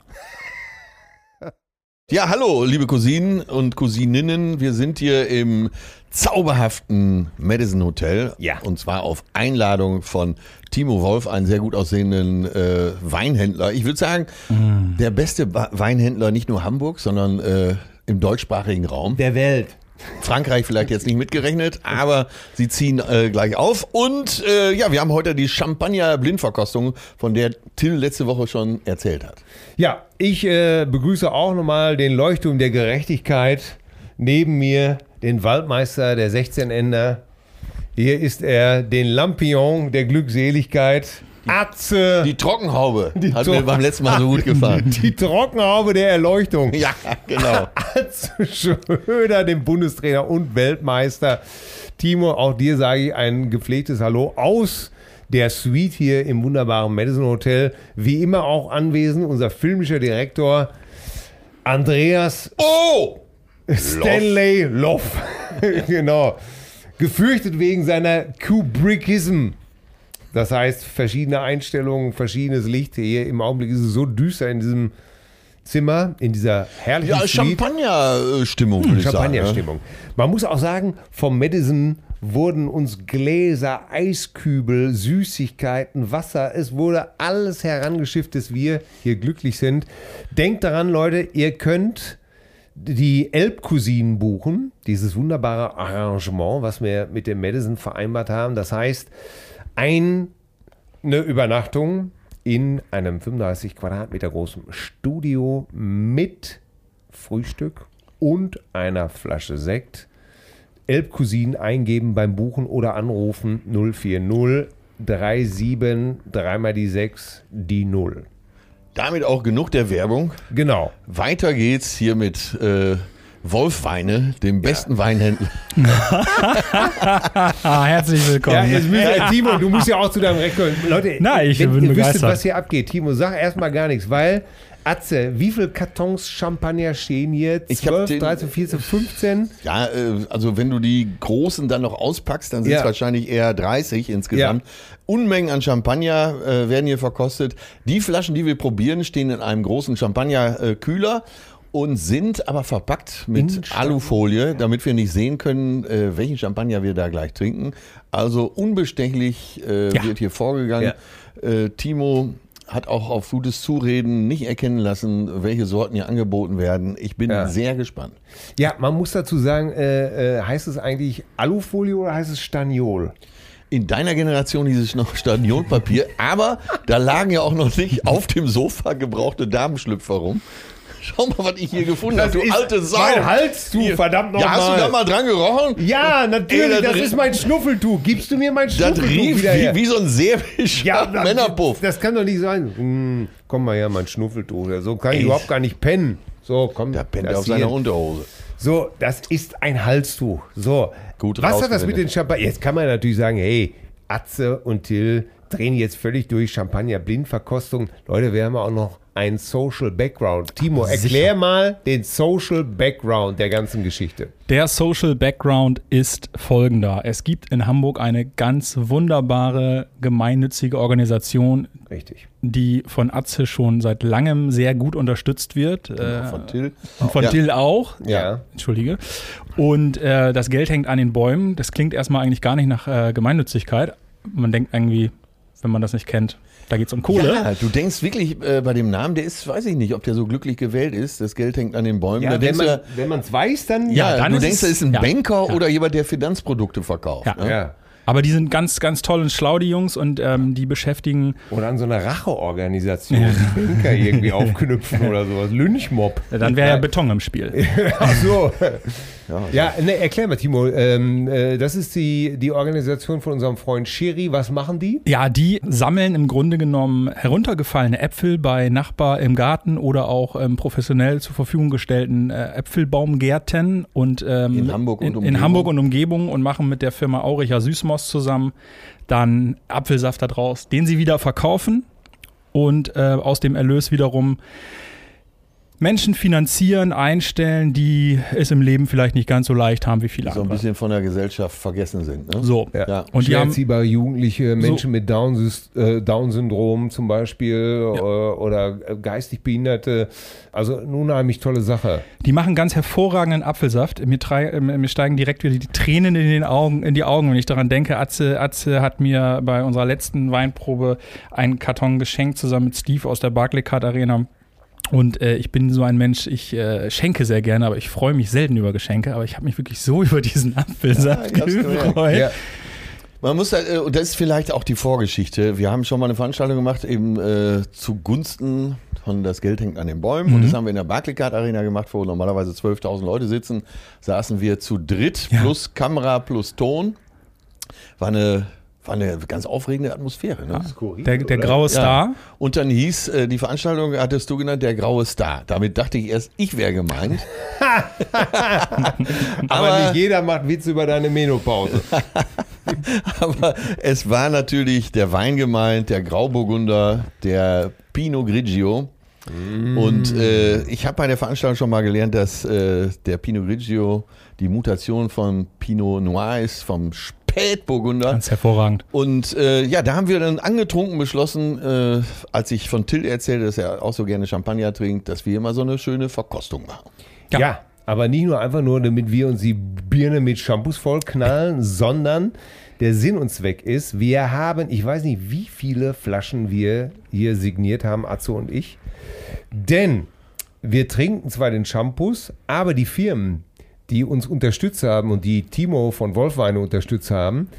Ja, hallo, liebe Cousinen und Cousininnen. Wir sind hier im zauberhaften Madison Hotel. Ja. Und zwar auf Einladung von Timo Wolf, einen sehr gut aussehenden äh, Weinhändler. Ich würde sagen, der beste Wa- Weinhändler nicht nur Hamburg, sondern äh, im deutschsprachigen Raum. Der Welt. Frankreich vielleicht jetzt nicht mitgerechnet, aber sie ziehen äh, gleich auf. Und äh, ja, wir haben heute die Champagner-Blindverkostung, von der Till letzte Woche schon erzählt hat. Ja, ich äh, begrüße auch nochmal den Leuchtturm der Gerechtigkeit. Neben mir den Waldmeister der 16 Ender. Hier ist er, den Lampion der Glückseligkeit. Atze. Die Trockenhaube hat mir Trocken- beim letzten Mal so gut gefallen. Die Trockenhaube der Erleuchtung. Ja, genau. Atze Schröder, dem Bundestrainer und Weltmeister. Timo, auch dir sage ich ein gepflegtes Hallo aus der Suite hier im wunderbaren Madison Hotel. Wie immer auch anwesend unser filmischer Direktor Andreas Oh! Stanley Loff. genau. Gefürchtet wegen seiner Kubrickism. Das heißt, verschiedene Einstellungen, verschiedenes Licht. Hier im Augenblick ist es so düster in diesem Zimmer, in dieser herrlichen Ja. Champagner-Stimmung, würde ich sagen. Champagner-Stimmung. Man muss auch sagen, vom Madison wurden uns Gläser, Eiskübel, Süßigkeiten, Wasser, es wurde alles herangeschifft, dass wir hier glücklich sind. Denkt daran, Leute, ihr könnt die Elbcousinen buchen, dieses wunderbare Arrangement, was wir mit dem Madison vereinbart haben. Das heißt, ein, eine Übernachtung in einem 35 Quadratmeter großen Studio mit Frühstück und einer Flasche Sekt. Elbcousinen eingeben beim Buchen oder anrufen 040 37 3 mal die 6 die 0. Damit auch genug der Werbung. Genau. Weiter geht's hier mit äh, Wolf Weine, dem besten Weinhändler. Herzlich willkommen. Ja, jetzt müssen, äh, Timo, du musst ja auch zu deinem Rekord. Leute, Nein, ich wenn bin ihr wüsstet, begeistert. was hier abgeht, Timo, sag erstmal gar nichts, weil Atze, wie viele Kartons Champagner stehen hier? Hab 12, den- 13, 14, 15? Ja, äh, also wenn du die großen dann noch auspackst, dann sind es Ja. wahrscheinlich eher 30 insgesamt. Unmengen an Champagner äh, werden hier verkostet. Die Flaschen, die wir probieren, stehen in einem großen Champagner-Kühler und sind aber verpackt mit. Alufolie, damit wir nicht sehen können, äh, welchen Champagner wir da gleich trinken. Also unbestechlich äh, Ja. wird hier vorgegangen. Timo hat auch auf gutes Zureden nicht erkennen lassen, welche Sorten hier angeboten werden. Ich bin Ja. sehr gespannt. Ja, man muss dazu sagen, äh, äh, heißt es eigentlich Alufolie oder heißt es Staniol? In deiner Generation hieß es noch Stadionpapier, aber da lagen ja auch noch nicht auf dem Sofa gebrauchte Damenschlüpfer rum. Schau mal, was ich hier gefunden habe, du alte Sau. Mein Hals, du, Hier. verdammt Ja, hast du da nochmal. mal dran gerochen? Ja, natürlich, Ey, das das ist mein Schnuffeltuch. Gibst du mir mein Das Schnuffeltuch rief wieder her? wie, wie so ein serbisch Ja, das- Männerpuff. Das kann doch nicht sein. Hm, komm mal her, mein Schnuffeltuch. So kann ich Ey. überhaupt gar nicht pennen. So, komm. Da pennt das er auf seiner Unterhose. So, das ist ein Halstuch. So, Gut was hat das mit den Champagner? Jetzt kann man natürlich sagen, hey, Atze und Till drehen jetzt völlig durch Champagner Blindverkostung. Leute, wir haben auch noch einen Social Background. Timo, erklär mal den Social Background der ganzen Geschichte. Der Social Background ist folgender. Es gibt in Hamburg eine ganz wunderbare gemeinnützige Organisation, Richtig. die von Atze schon seit langem sehr gut unterstützt wird. Äh, Von Till. und von Ja. Dill auch. Ja. Entschuldige. Und äh, das Geld hängt an den Bäumen. Das klingt erstmal eigentlich gar nicht nach äh, Gemeinnützigkeit. Man denkt irgendwie, wenn man das nicht kennt, Da geht es um Kohle. Ja, du denkst wirklich äh, bei dem Namen, der ist, weiß ich nicht, ob der so glücklich gewählt ist. Das Geld hängt an den Bäumen. Ja, wenn man ja, es weiß, dann ja, dann du ist denkst, es- das ist ein ja, Banker ja. oder jemand, der Finanzprodukte verkauft. Ja. Ne? Ja. Aber die sind ganz, ganz toll und schlau, die Jungs, und ähm, die beschäftigen, Oder an so einer Racheorganisation, Banker irgendwie aufknüpfen oder sowas. Lynchmob. dann wäre ja Beton im Spiel. Ach so. Ja. Ja, ne, erklär mal, Timo. Ähm, äh, das ist die, die Organisation von unserem Freund Schiri. Was machen die? Ja, die sammeln im Grunde genommen heruntergefallene Äpfel bei Nachbar im Garten oder auch ähm, professionell zur Verfügung gestellten äh, Äpfelbaumgärten und ähm, In Hamburg und in, in Umgebung. Hamburg und Umgebung und machen mit der Firma Auricher Süßmost zusammen dann Apfelsaft daraus, den sie wieder verkaufen und äh, aus dem Erlös wiederum Menschen finanzieren, einstellen, die es im Leben vielleicht nicht ganz so leicht haben wie viele So ein andere. bisschen von der Gesellschaft vergessen sind. Ne? So. Ja. Und die haben, Jugendliche, Menschen mit Down- äh, Down-Syndrom zum Beispiel äh, oder geistig Behinderte. Also eine unheimlich tolle Sache. Die machen ganz hervorragenden Apfelsaft. Mir, trei- äh, mir steigen direkt wieder die Tränen in, den Augen, in die Augen, wenn ich daran denke. Atze, Atze hat mir bei unserer letzten Weinprobe einen Karton geschenkt, zusammen mit Steve aus der Barclaycard Arena. Und äh, ich bin so ein Mensch, ich äh, schenke sehr gerne, aber ich freue mich selten über Geschenke. Aber ich habe mich wirklich so über diesen Apfelsaft Ja, gemerkt. gefreut. Ja. Man muss halt, äh, und das ist vielleicht auch die Vorgeschichte. Wir haben schon mal eine Veranstaltung gemacht, eben äh, zugunsten von das Geld hängt an den Bäumen. Und das haben wir in der Barclaycard Arena gemacht, wo normalerweise 12.000 Leute sitzen. Saßen wir zu dritt, Ja. plus Kamera, plus Ton. War eine, war eine ganz aufregende Atmosphäre. Ne? Der, der graue Star. Und dann hieß äh, die Veranstaltung, hattest du genannt, der graue Star. Damit dachte ich erst, ich wäre gemeint. Aber, nicht jeder macht Witze über deine Menopause. Aber es war natürlich der Wein gemeint, der Grauburgunder, der Pinot Grigio. Und äh, ich habe bei der Veranstaltung schon mal gelernt, dass äh, der Pinot Grigio die Mutation von Pinot Noir ist, vom Spätburgunder. Ganz hervorragend. Und äh, ja, da haben wir dann angetrunken beschlossen, äh, als ich von Till erzählte, dass er auch so gerne Champagner trinkt, dass wir immer so eine schöne Verkostung machen. Ja. Ja. aber nicht nur einfach nur, damit wir uns die Birne mit Shampoos vollknallen, sondern der Sinn und Zweck ist, wir haben, ich weiß nicht, wie viele Flaschen wir hier signiert haben, Atzo und ich. Denn wir trinken zwar den Shampoos, aber die Firmen, die uns unterstützt haben und die Timo von Wolfweine unterstützt haben,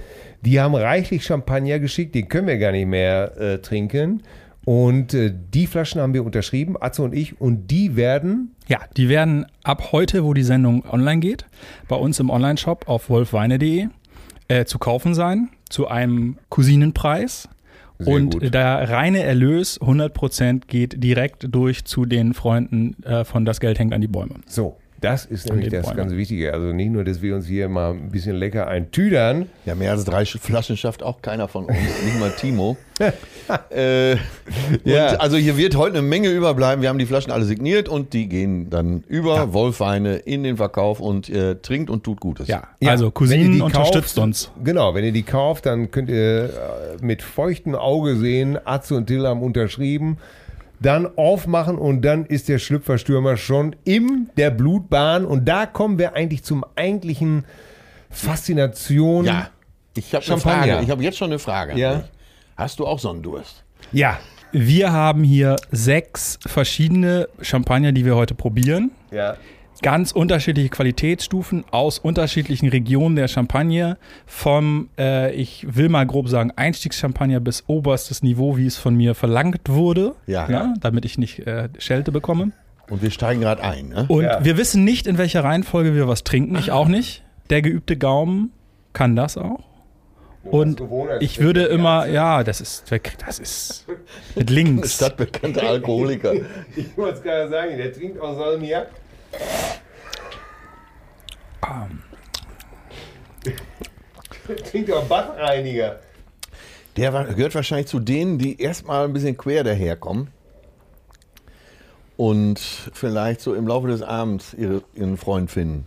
die haben reichlich Champagner geschickt, den können wir gar nicht mehr äh, trinken. Und äh, die Flaschen haben wir unterschrieben, Atze und ich, und die werden Ja, die werden ab heute, wo die Sendung online geht, bei uns im Onlineshop auf wolfweine.de äh, zu kaufen sein, zu einem Cousinenpreis. Sehr und gut. der reine Erlös, 100%, geht direkt durch zu den Freunden äh, von Das Geld hängt an die Bäume. So, das ist nämlich das Bäumen. ganz Wichtige. Also nicht nur, dass wir uns hier mal ein bisschen lecker eintüdern. Ja, mehr als drei Flaschen schafft auch keiner von uns, nicht mal Timo. äh, Ja. und also hier wird heute eine Menge überbleiben. Wir haben die Flaschen alle signiert und die gehen dann über Wolfweine in den Verkauf und äh, trinkt und tut Gutes. Ja, Ja, also Cousinen die unterstützt kauft- uns. Genau, wenn ihr die kauft, dann könnt ihr äh, mit feuchtem Auge sehen, Atze und Till haben unterschrieben. Dann aufmachen und dann ist der Schlüpferstürmer schon in der Blutbahn. Und da kommen wir eigentlich zum eigentlichen Faszination. Ja. Ich habe eine Champagner. Frage. Ich habe jetzt schon eine Frage. Ja. Hast du auch so einen Durst? Ja. Wir haben hier sechs verschiedene Champagner, die wir heute probieren. Ja. Ganz unterschiedliche Qualitätsstufen aus unterschiedlichen Regionen der Champagne. Vom, äh, ich will mal grob sagen, Einstiegschampagner bis oberstes Niveau, wie es von mir verlangt wurde. Ja. damit ich nicht äh, Schelte bekomme. Und wir steigen gerade ein. Ne? Und Ja. wir wissen nicht, in welcher Reihenfolge wir was trinken. Ich auch nicht. Der geübte Gaumen kann das auch. Und ich würde immer, ja, das ist, das ist mit links. Stadtbekannter Alkoholiker. Ich wollte es gerade sagen, der trinkt aus Salmiak. Der trinkt auch Badreiniger. Der war, gehört wahrscheinlich zu denen, die erstmal ein bisschen quer daherkommen und vielleicht so im Laufe des Abends ihre, ihren Freund finden.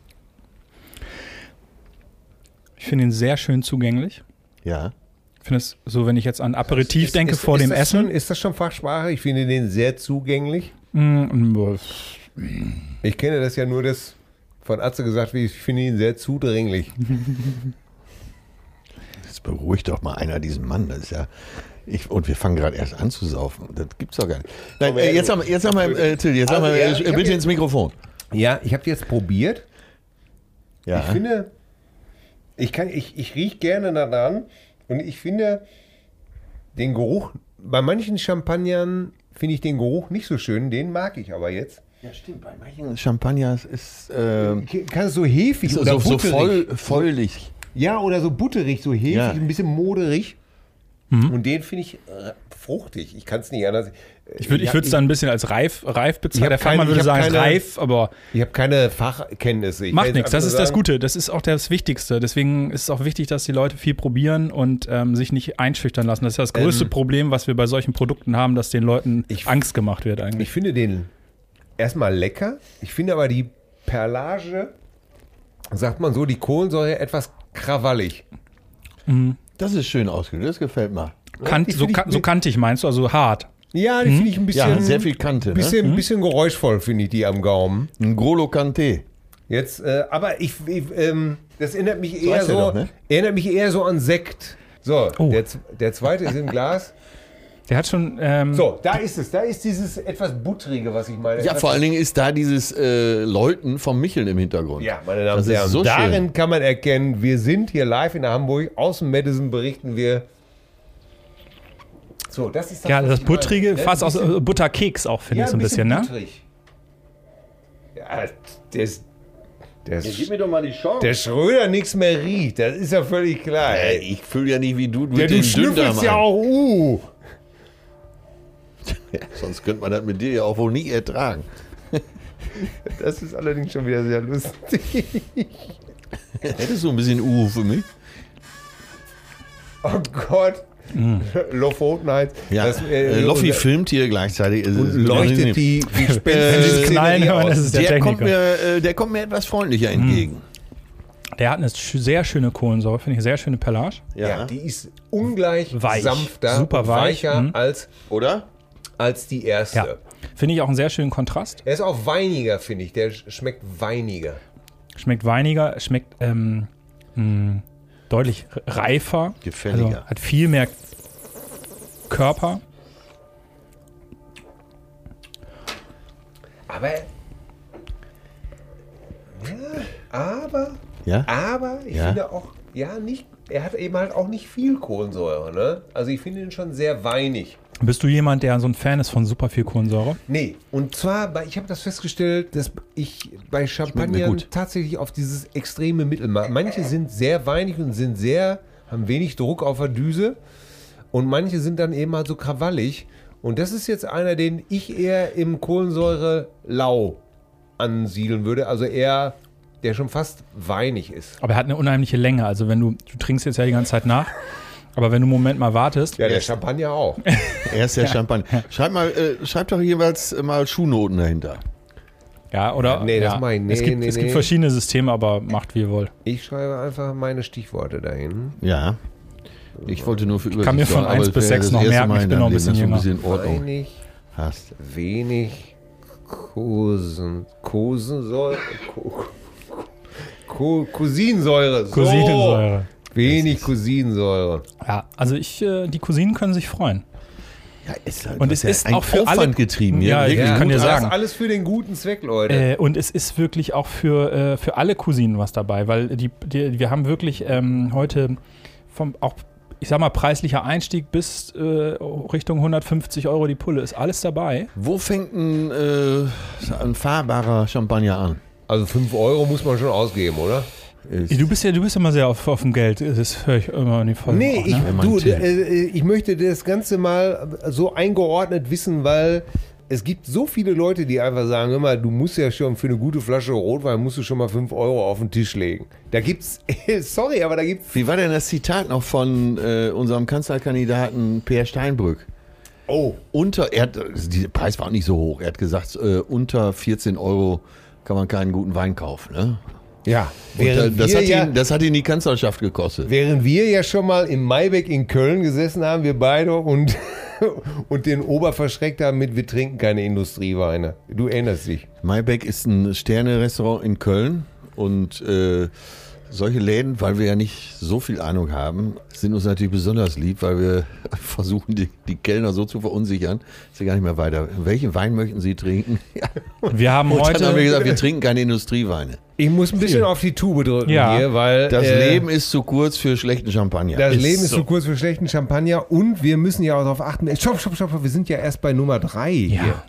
Ich finde ihn sehr schön zugänglich. Ja. Ich finde es so, wenn ich jetzt an Aperitif denke Ist- vor ist dem Essen. Schon, ist das schon Fachsprache? Ich finde den sehr zugänglich. Mm, Ich kenne das ja nur, dass von Atze gesagt wird, ich finde ihn sehr zudringlich. Jetzt beruhigt doch mal einer diesen Mann. Das ist ja, Ich, und wir fangen gerade erst an zu saufen. Das gibt's doch gar nicht. Nein, äh, jetzt sag, jetzt sag mal, äh, Till, jetzt Also, mal, ja, äh, bitte jetzt- ins Mikrofon. Ja, ich habe jetzt probiert. Ja. Ich finde, ich, kann, ich, ich rieche gerne daran und ich finde den Geruch, bei manchen Champagnern finde ich den Geruch nicht so schön, den mag ich aber jetzt. Ja, stimmt. Bei manchen Champagners ist äh, Kann es so hefig so, oder so, so butterig. voll, vollig. Ja, oder so butterig, so hefig, Ja. ein bisschen moderig. Mhm. Und den finde ich äh, fruchtig. Ich kann es nicht anders. Ich würde ich es dann ein bisschen als reif, reif Ich bezeichnen. Der Fachmann würde sagen, keine- reif, aber Ich habe keine Fachkenntnisse. Ich macht nichts. Das ist das Gute. Das ist auch das Wichtigste. Deswegen ist es auch wichtig, dass die Leute viel probieren und ähm, sich nicht einschüchtern lassen. Das ist ja das größte Problem, was wir bei solchen Produkten haben, dass den Leuten Ich- Angst gemacht wird eigentlich. Ich finde den erstmal lecker. Ich finde aber die Perlage, sagt man so, die Kohlensäure etwas krawallig. Das ist schön ausgedrückt. Das gefällt mir. Kant, so, kan so kantig meinst du, also hart. Ja, die finde ich ein bisschen, Ja, sehr viel Kante. Ne? bisschen, bisschen geräuschvoll, finde ich die am Gaumen. Ein Grolo Kante. Jetzt, äh, aber ich, ich ähm, das erinnert mich eher so, doch, ne? erinnert mich eher so an Sekt. So, Oh. der, der zweite ist im Glas. Der hat schon. Ähm, So, da ist es. Da ist dieses etwas buttrige, was ich meine. Ja, vor allen Dingen ist da dieses äh, Läuten vom Micheln im Hintergrund. Ja, meine Damen und Herren, so darin schön. kann man erkennen, wir sind hier live in Hamburg. Aus dem Madison berichten wir. So, das ist das. ja, das ich meine. Buttrige, Ne, fast aus bisschen- äh, Butterkeks auch, finde ja, ich so ein bisschen, ne? butterig. Ja, der ist. Der, Gib ist, mir doch mal die Chance. der Schröder nichts mehr riecht, das ist ja völlig klar. Äh, ich fühle ja nicht wie du ja, du schnüffelst ja auch, uh. Sonst könnte man das mit dir ja auch wohl nie ertragen. Das ist allerdings schon wieder sehr lustig. Hättest du ein bisschen Uhu für mich? Oh Gott. Lofotenheit. Ja, Das, äh, Loffi unser- filmt hier gleichzeitig. Ist- leuchtet die, die Äh, Spenderszenerie Knallen hören, das ist der, der, kommt mir, äh, der kommt mir etwas freundlicher entgegen. Der hat eine sehr schöne Kohlensäure, finde ich, sehr schöne Pelage. Ja. die ist ungleich Weich. sanfter, Super weich, weicher mhm. als, Oder? Als die erste. Ja. Finde ich auch einen sehr schönen Kontrast. Er ist auch weiniger, finde ich. Der sch- schmeckt weiniger. Schmeckt weiniger, schmeckt ähm, mh, deutlich reifer. Gefälliger. Also hat viel mehr Körper. Aber. Ja, aber. Ja? Aber ich Ja. finde auch. Ja, nicht. Er hat eben halt auch nicht viel Kohlensäure, ne? Also ich finde ihn schon sehr weinig. Bist du jemand, der so ein Fan ist von super viel Kohlensäure? Nee, und zwar, bei, ich habe das festgestellt, dass ich bei Champagner tatsächlich auf dieses extreme Mittelmaß. Manche sind sehr weinig und sind sehr, haben wenig Druck auf der Düse. Und manche sind dann eben halt so krawallig. Und das ist jetzt einer, den ich eher im Kohlensäure-Lau ansiedeln würde. Also eher, der schon fast weinig ist. Aber er hat eine unheimliche Länge. Also wenn du, du trinkst jetzt ja die ganze Zeit nach, aber wenn du einen Moment mal wartest, Ja, der Champagner auch. Er ist der Champagner. Schreib mal, äh, schreib doch jeweils mal Schuhnoten dahinter. ja, oder? Nee, das ja. mach ich- nee, es gibt, nee, es gibt nee. verschiedene Systeme, aber macht wie ihr wollt. Ich schreibe einfach meine Stichworte dahin. Ja. Ich wollte nur für Übersicht kann mir von sorgen, aber 1 es bis wäre 6 das noch merken, Mal ich in bin noch ein bisschen jünger. du ein bisschen Ordnung Wenig, hast. wenig Kosen, Kosensäure, Ko, Ko, Cousinsäure. So. Cousinensäure. Wenig Cousinsäure. Ja, also ich, äh, die Cousinen können sich freuen. Ja, ist halt Und das es ist ein auch für Aufwand alle- getrieben. Ja, wirklich ich kann dir das sagen. ist alles für den guten Zweck, Leute. Äh, und es ist wirklich auch für, äh, für alle Cousinen was dabei, weil die, die, wir haben wirklich ähm, heute vom auch, ich sag mal, preislicher Einstieg bis äh, Richtung 150 Euro die Pulle ist alles dabei. Wo fängt ein, äh, ein fahrbarer Champagner an? Also 5 Euro muss man schon ausgeben, oder? Ist, Du bist ja, du bist immer sehr auf, auf dem Geld, das höre ich immer in die Folgen. Nee, auch, ich, ne? Man du, Till- äh, ich möchte das Ganze mal so eingeordnet wissen, weil es gibt so viele Leute, die einfach sagen, hör mal, du musst ja schon für eine gute Flasche Rotwein musst du schon mal 5 Euro auf den Tisch legen. Da gibt's, sorry, aber da gibt's, Wie war denn das Zitat noch von äh, unserem Kanzlerkandidaten Peer Steinbrück? oh, Unter, er hat, der Preis war auch nicht so hoch. Er hat gesagt, äh, unter 14 Euro kann man keinen guten Wein kaufen. Ne? Ja, Und, das, hat ja, ihn, das hat ihn die Kanzlerschaft gekostet. während wir ja schon mal im Maibeck in Köln gesessen haben, wir beide und, und den Oberverschreckt haben mit, wir trinken keine Industrieweine. Du erinnerst dich. Maibeck ist ein Sterne-Restaurant in Köln und äh, solche Läden, weil wir ja nicht so viel Ahnung haben, sind uns natürlich besonders lieb, weil wir versuchen, die, die Kellner so zu verunsichern, dass sie gar nicht mehr weiter. Welchen Wein möchten Sie trinken? Ja. Wir haben Und dann haben wir heute. gesagt, wir trinken keine Industrieweine. Ich muss ein bisschen auf die Tube drücken Ja. hier, weil Das äh, Leben ist zu kurz für schlechten Champagner. Das Leben ist so. zu kurz für schlechten Champagner und wir müssen ja auch darauf achten. Stopp, stopp, stopp, stopp, wir sind ja erst bei Nummer drei Ja. hier.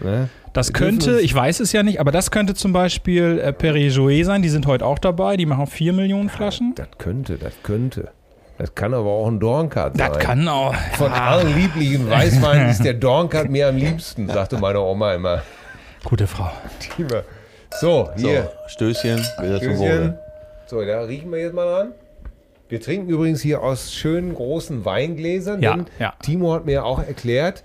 Ne? Das könnte, ich weiß es ja nicht, aber das könnte zum Beispiel äh, Perrier-Jouet sein. Die sind heute auch dabei. Die machen 4 Millionen Flaschen. Das könnte, das könnte. Das kann aber auch ein Dornkart sein. Das kann auch. Von allen lieblichen Weißweinen ist der Dornkart mir am liebsten, sagte meine Oma immer. Gute Frau. So, So, hier. Stößchen, wieder zum Küsschen. Wohle. So, da riechen wir jetzt mal dran. Wir trinken übrigens hier aus schönen großen Weingläsern, Ja, denn ja. Timo hat mir auch erklärt,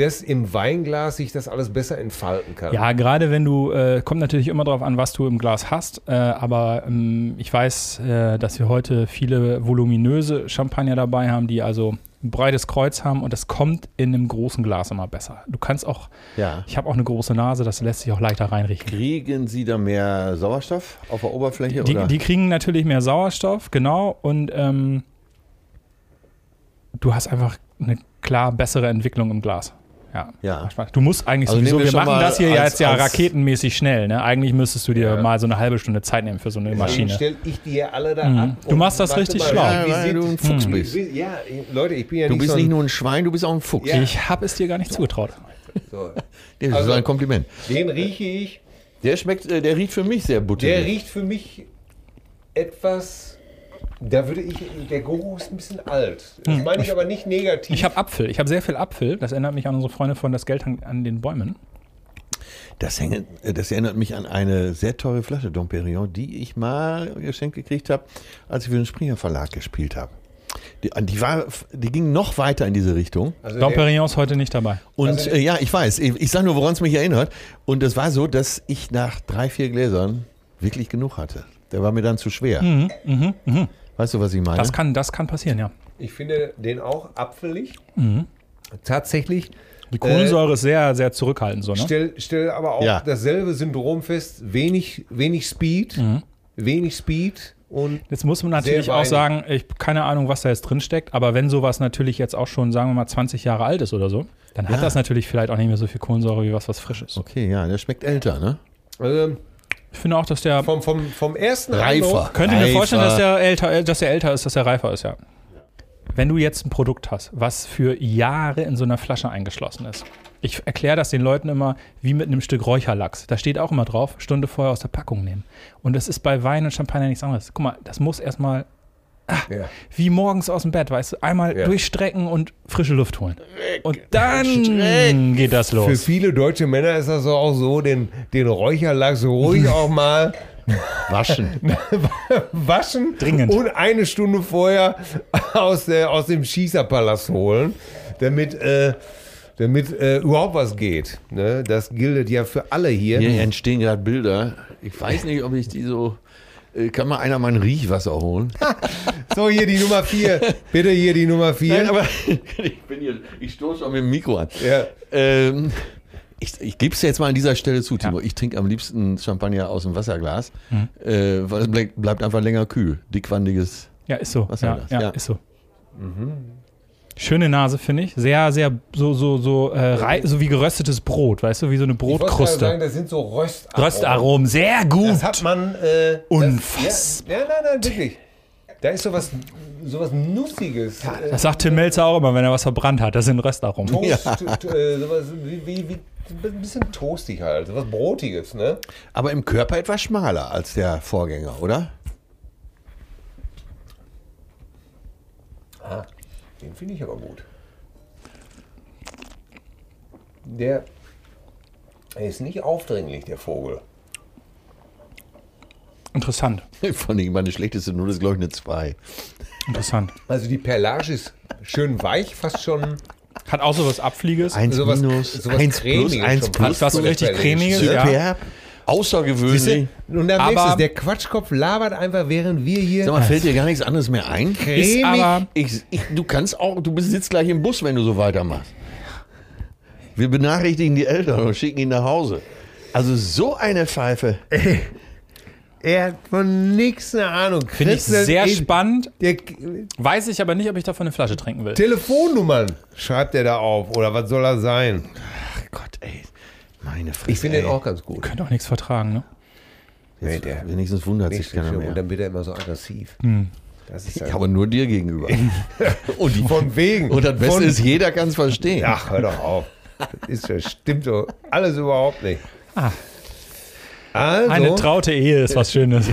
dass im Weinglas sich das alles besser entfalten kann. Ja, gerade wenn du, äh, kommt natürlich immer darauf an, was du im Glas hast, äh, aber ähm, ich weiß, äh, dass wir heute viele voluminöse Champagner dabei haben, die also ein breites Kreuz haben und das kommt in einem großen Glas immer besser. Du kannst auch, Ja. ich habe auch eine große Nase, das lässt sich auch leichter reinriechen. Kriegen Sie da mehr Sauerstoff auf der Oberfläche? Die, oder? die kriegen natürlich mehr Sauerstoff, genau, und ähm, du hast einfach eine klar bessere Entwicklung im Glas. Ja. Ja. Du musst eigentlich Also sowieso, nehmen wir wir machen das hier als- jetzt ja raketenmäßig schnell, ne? Eigentlich müsstest du dir Ja. mal so eine halbe Stunde Zeit nehmen für so eine Deswegen Maschine. stelle ich die ja alle da Mhm. ab. Du machst das richtig mal, schlau. Ja, wie weil du ein Fuchs Wie- bist. Ja, Leute, ich bin ja Du nicht bist so ein, nicht nur ein Schwein, du bist auch ein Fuchs. Ja. Ich habe es dir gar nicht zugetraut. so. Das Also- ist ein Kompliment. Den rieche ich. Der schmeckt, äh, der riecht für mich sehr Der butterig. riecht für mich etwas. Da würde ich. Der Geruch ist ein bisschen alt. Das meine ich aber nicht negativ. Hm. Ich habe Apfel. Ich habe sehr viel Apfel. Das erinnert mich an unsere Freunde von Das Geld an, an den Bäumen. Das, hängt, das erinnert mich an eine sehr teure Flasche Dom Perignon, die ich mal geschenkt gekriegt habe, als ich für den Springer Verlag gespielt habe. Die, die, war, die ging noch weiter in diese Richtung. also Dom der, Perignon ist heute nicht dabei. Und Also- äh, ja, ich weiß. Ich, ich sage nur, woran es mich erinnert. Und es war so, dass ich nach drei, vier Gläsern wirklich genug hatte. Der war mir dann zu schwer. Weißt du, was ich meine? Das kann, das kann passieren, ja. ich finde den auch apfelig. Mhm. Tatsächlich. Die Kohlensäure ist sehr, sehr zurückhaltend so, ne? Stell, stell aber auch Ja. dasselbe Syndrom fest. Wenig, wenig Speed. Mhm. Wenig Speed. Und Jetzt muss man natürlich auch sagen, ich habe keine Ahnung, was da jetzt drin steckt, aber wenn sowas natürlich jetzt auch schon, sagen wir mal, 20 Jahre alt ist oder so, dann hat Ja. das natürlich vielleicht auch nicht mehr so viel Kohlensäure wie was, was frisch ist. okay, ja, der schmeckt älter, ne? also Ich finde auch, dass der. vom, vom, vom ersten Reifer. Eindruck- Könnte mir vorstellen, dass der, älter, äh, dass der älter ist, dass der reifer ist, ja. Wenn du jetzt ein Produkt hast, was für Jahre in so einer Flasche eingeschlossen ist. Ich erkläre das den Leuten immer wie mit einem Stück Räucherlachs. Da steht auch immer drauf, Stunde vorher aus der Packung nehmen. Und das ist bei Wein und Champagner nichts anderes. Guck mal, das muss erstmal Ja. wie morgens aus dem Bett, weißt du, einmal Ja. durchstrecken und frische Luft holen. Und dann Streck. geht das Für los. viele deutsche Männer ist das auch so, den, den Räucherlachs ruhig auch mal Waschen. waschen Dringend. und eine Stunde vorher aus, der, aus dem Schießerpalast holen, damit, äh, damit äh, überhaupt was geht. Ne? Das gilt ja für alle hier. Hier entstehen gerade Bilder. Ich weiß nicht, ob ich die so. äh, Kann mal einer mein Riechwasser holen? So, hier die Nummer 4. Bitte hier die Nummer 4. Nein, aber ich bin hier, ich stoße auch mit dem Mikro an. Ja. Ähm, ich ich gebe es jetzt mal an dieser Stelle zu, Timo. Ich trinke am liebsten Champagner aus dem Wasserglas, äh, weil es bleib, bleibt einfach länger kühl. Dickwandiges. Ja, ist so. Was ja, ja, Ja. ist so. Schöne Nase, finde ich. Sehr, sehr so, so, so, äh, rei- so wie geröstetes Brot, weißt du, wie so eine Ich Brotkruste. sagen, das sind so Röstaromen. Röstaromen, sehr gut. Das hat man. Äh, das- Unfassbar. Ja, ja, nein, nein, wirklich. Da ist sowas, sowas Nussiges. äh, Das sagt Tim Melzer auch immer, wenn er was verbrannt hat. Das sind Röstaromen. Toast, t- äh, sowas wie, wie, wie ein bisschen toastig halt, sowas Brotiges, ne? Aber im Körper etwas schmaler als der Vorgänger, oder? Ah, den finde ich aber gut. Der, er ist nicht aufdringlich, der Vogel. Interessant. Von dem meine schlechteste Note ist, glaube ich, eine 2. Interessant. Also die Perlage ist schön weich, fast schon Hat auch so was Abflieges. 1 Sowas- minus, sowas 1 plus, Cremiges 1 schon plus. Hat was so richtig. Cremiges, ja. Superb. Außergewöhnlich. Und da Aber- der Quatschkopf labert einfach, während wir hier Sag mal, fällt dir gar nichts anderes mehr ein? Ist cremig aber, Ich, ich, du kannst auch, du sitzt gleich im Bus, wenn du so weitermachst. Wir benachrichtigen die Eltern und schicken ihn nach Hause. Also so eine Pfeife. Er hat von nichts eine Ahnung. Finde ich sehr in- spannend. Der Weiß ich aber nicht, ob ich davon eine Flasche trinken will. Telefonnummern schreibt er da auf. Oder was soll er sein? Ach Gott, ey. Meine Fresse. Ich finde den auch ganz gut. Könnte auch nichts vertragen, ne? Nee, der Wenigstens wundert sich keiner schlimm. Und mehr. dann wird er immer so aggressiv. Das ist Ja, ja aber nur dir gegenüber. und, die, von wegen. und das Beste Von- ist, jeder kann es verstehen. Ach, hör doch auf. Das, ist, das stimmt doch alles überhaupt nicht. Ah. Also, Eine traute Ehe ist was Schönes.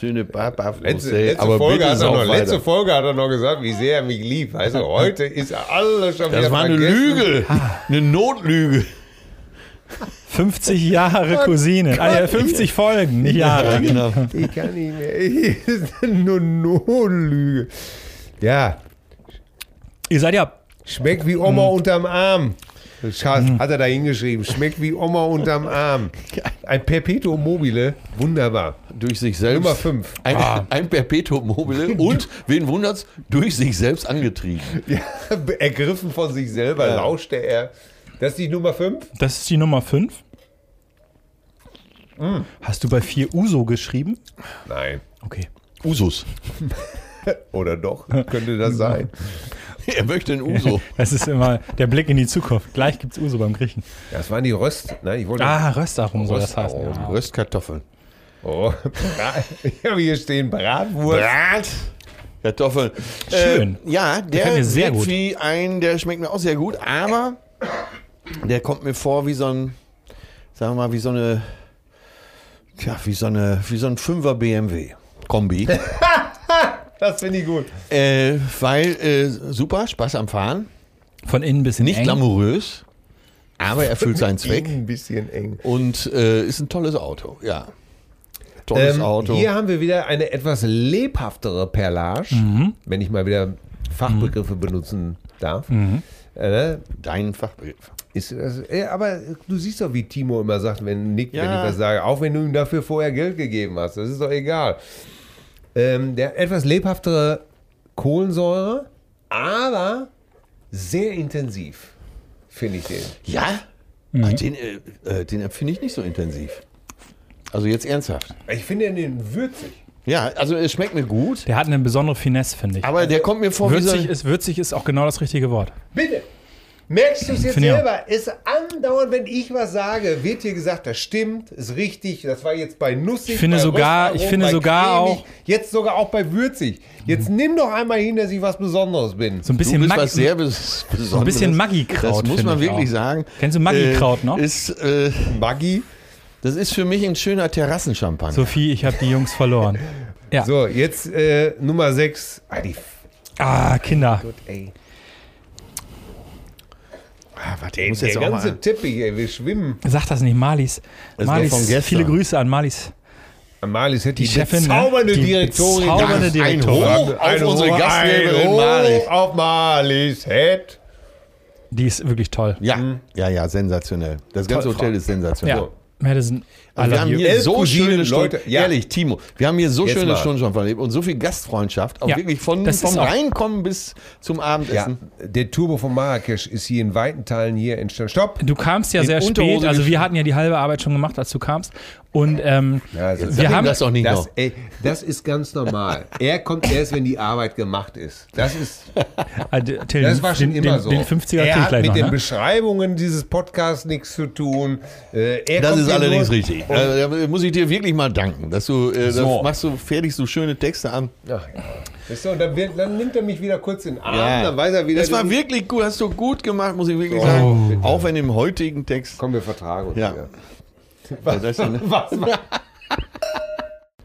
Schöne Papa letzte, letzte, Folge hat er noch, letzte Folge hat er noch gesagt, wie sehr er mich liebt. Du, heute ist alles schon wieder Das war eine vergessen. Lüge. Eine Notlüge. 50 Jahre Cousine. Ah, ja, 50 Folgen, nicht Jahre. genau. Ich kann nicht mehr. Das ist nur Notlüge. Ja, Ihr seid ja schmeckt wie Oma Hm. unterm Arm. Schatz, hat er da hingeschrieben. Schmeckt wie Oma unterm Arm. Ein Perpetuum mobile. Wunderbar. Durch sich selbst. Nummer 5. Ein, ein Perpetuum mobile und, wen wundert's, durch sich selbst angetrieben. Ja, ergriffen von sich selber lauschte er. Das ist die Nummer 5? Das ist die Nummer 5. Hast du bei 4 Uso geschrieben? Nein. Okay. Usus. Oder doch? Könnte das sein? Er möchte ein Uso. Das ist immer der Blick in die Zukunft. Gleich gibt es Uso beim Griechen. Das waren die Röst. Nein, ich wollte. Ah, Röstarum soll das heißen. Röstarum. Ja. Röstkartoffeln. Oh, ich habe hier stehen Bratwurst. Brat. Kartoffeln. Schön. Äh, ja, der sehr gut. wie ein, der schmeckt mir auch sehr gut, aber der kommt mir vor wie so ein, sagen wir mal, wie so eine, tja, wie so eine, wie so ein Fünfer BMW Kombi. Das finde ich gut. äh, weil, äh, super, Spaß am Fahren. Von innen bis Nicht eng. glamourös, aber erfüllt seinen Zweck. Ein bisschen eng. Und äh, ist ein tolles Auto, ja. Tolles Ähm, Auto. Hier haben wir wieder eine etwas lebhaftere Perlage, wenn ich mal wieder Fachbegriffe benutzen darf. Äh, Dein Fachbegriff. ist das, äh, aber du siehst doch, wie Timo immer sagt, wenn Nick, wenn Ja. ich was sage, auch wenn du ihm dafür vorher Geld gegeben hast, das ist doch egal. Ähm, der etwas lebhaftere Kohlensäure, aber sehr intensiv, finde ich den. Ja? Ach, den äh, äh, den empfinde ich nicht so intensiv. Also jetzt ernsthaft. Ich finde den würzig. Ja, also es schmeckt mir gut, Der hat eine besondere Finesse, finde ich. aber der kommt mir vor wie so würzig, ist, würzig ist auch genau das richtige Wort. Bitte. Merkst du es jetzt auch. selber? Es andauernd, wenn ich was sage, wird hier gesagt, das stimmt, ist richtig. Das war jetzt bei nussig. Ich finde bei sogar- ich finde sogar cremig, auch- Jetzt sogar auch bei würzig. Jetzt nimm doch einmal hin, dass ich was Besonderes bin. So ein du bisschen Maggi- was sehr bes Besonderes. bisschen Maggi-Kraut, Das muss man wirklich sagen. Kennst du Maggi-Kraut äh, noch? Ist, äh, Maggi. das ist für mich ein schöner Terrassenchampagner. Sophie, ich habe die Jungs verloren. Ja. So, jetzt äh, Nummer 6. Ah, die Ah, Kinder. Gott, ey. Ah, warte, ich Der, muss der jetzt auch ganze mal. Teppich, ey, wir schwimmen. Sag das nicht, Malis. Das ist Malis, viele Grüße an Malis. Amalis hätte die, Die Chefin, ne? bezaubernde Die Direktorin. bezaubernde Direktorin. Ein Hoch auf unsere Hoch- Gastgeberin Malis. auf Malis Head. Die ist wirklich toll. Ja, ja, ja, sensationell. Das ganze Toll, Hotel Frau. ist sensationell. Ja. Madison. Also wir haben hier so schöne Stunden, Leute, ja. ehrlich, Timo, wir haben hier so Jetzt schöne mal. Stunden schon verlebt und so viel Gastfreundschaft, auch Ja, wirklich von, vom Reinkommen bis zum Ja, Abendessen. der Turbo von Marrakesch ist hier in weiten Teilen hier entstanden. Stopp! Du kamst ja In sehr Unterhose spät, also wir hatten ja die halbe Arbeit schon gemacht, als du kamst. Und ähm, Ja, das- Sag wir haben das doch nicht Das, noch. ey, das ist ganz normal. Er kommt erst, wenn die Arbeit gemacht ist. Das ist, äh, Till, das war schon den, immer den, so. Den 50er er hat mit noch, den ne? Beschreibungen dieses Podcasts nichts zu tun. Äh, er Das ist allerdings richtig. Also, da muss ich dir wirklich mal danken, dass du, äh, So. das machst du, fertigst du schöne Texte an. Ach, ja. Und dann, wird, dann nimmt er mich wieder kurz in den Arm, Ja. dann weiß er wieder. Das war wirklich gut, hast du gut gemacht, muss ich wirklich Oh, sagen. bitte. Auch wenn im heutigen Text. Komm, wir vertragen uns Ja. wieder. Was, das, ne? Was?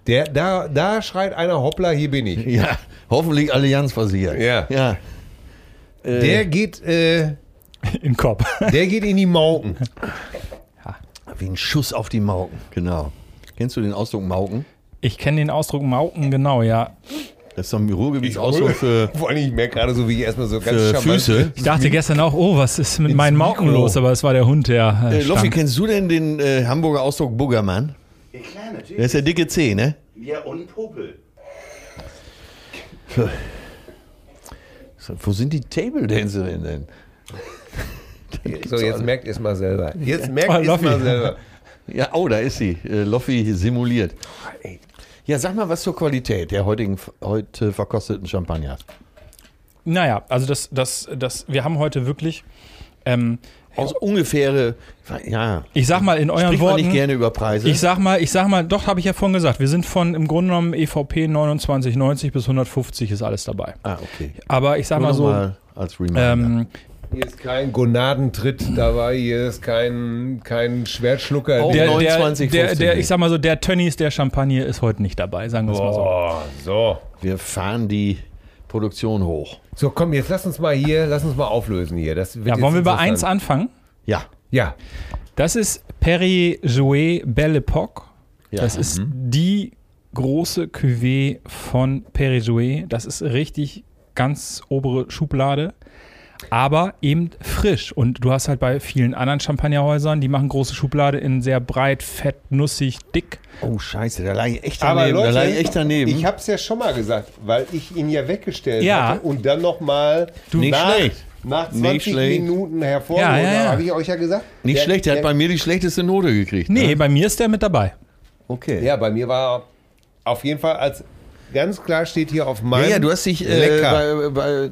Der, da, da schreit einer, hoppla, hier bin ich. ja, hoffentlich Allianz passiert. Ja. ja. Äh, Der geht, äh, In den Kopf. der geht in die Mauken. wie ein Schuss auf die Mauken. Genau. Kennst du den Ausdruck Mauken? Ich kenne den Ausdruck Mauken, genau, ja. Das ist so ein Ruhrgebietsausdruck für, Vor allem, ich merke gerade so, wie ich erstmal so ganz für Füße. Ich dachte gestern auch, oh, was ist mit Ins meinen Mauken Mikro. los? Aber es war der Hund, der. Äh, Äh, Loffi, kennst du denn den äh, Hamburger Ausdruck Buggermann? Ja, klar, natürlich. Der ist der dicke C, ne? Ja, und Popel. So, Wo sind die Table Dancerinnen denn? So, jetzt merkt ihr es mal selber. Jetzt merkt Oh, ihr es mal selber. Ja, oh, da ist sie. Äh, Loffi simuliert. Ja, sag mal was zur Qualität der heutigen, heute verkosteten Champagner. Naja, also das, das, das, wir haben heute wirklich, ähm, Aus ungefähre, ja, ich sag mal in euren Worten, nicht gerne über Preise. ich sag mal, ich sag mal, doch, habe ich ja vorhin gesagt, wir sind von im Grunde genommen EVP 29,90 bis 150 ist alles dabei. ah, okay. Aber ich sag Nur mal so, mal als Reminder. ähm, Hier ist kein Gonadentritt dabei, hier ist kein, kein Schwertschlucker. Oh, der, der, 29,50 der, der, ich sag mal so, der Tönnies der Champagne ist heute nicht dabei, sagen wir es mal so. So. Wir fahren die Produktion hoch. So, komm, jetzt lass uns mal hier, lass uns mal auflösen hier. Das wird Ja, wollen wir bei eins anfangen? Ja. Ja, Das ist Perrier Jouet Belle Epoque. ja. Das ist die große Cuvée von Perrier Jouet. Das ist richtig ganz obere Schublade. Aber eben frisch. Und du hast halt bei vielen anderen Champagnerhäusern, die machen große Schublade in sehr breit, fett, nussig, dick. Oh, scheiße, da lag ich echt aber daneben. da Leute, lag ich echt daneben. ich hab's ja schon mal gesagt, weil ich ihn ja weggestellt Ja. hatte und dann nochmal Nicht nach, schlecht. nach Nicht 20 schlecht. Minuten hervorgeholt Ja, ja, ja. habe ich euch ja gesagt. nicht Der- schlecht, der, der- hat bei mir die schlechteste Note gekriegt. Nee, Ne? bei mir ist der mit dabei. Okay. Ja, bei mir war auf jeden Fall als ganz klar steht hier auf Ja, meinem ja, du hast dich äh, lecker. bei,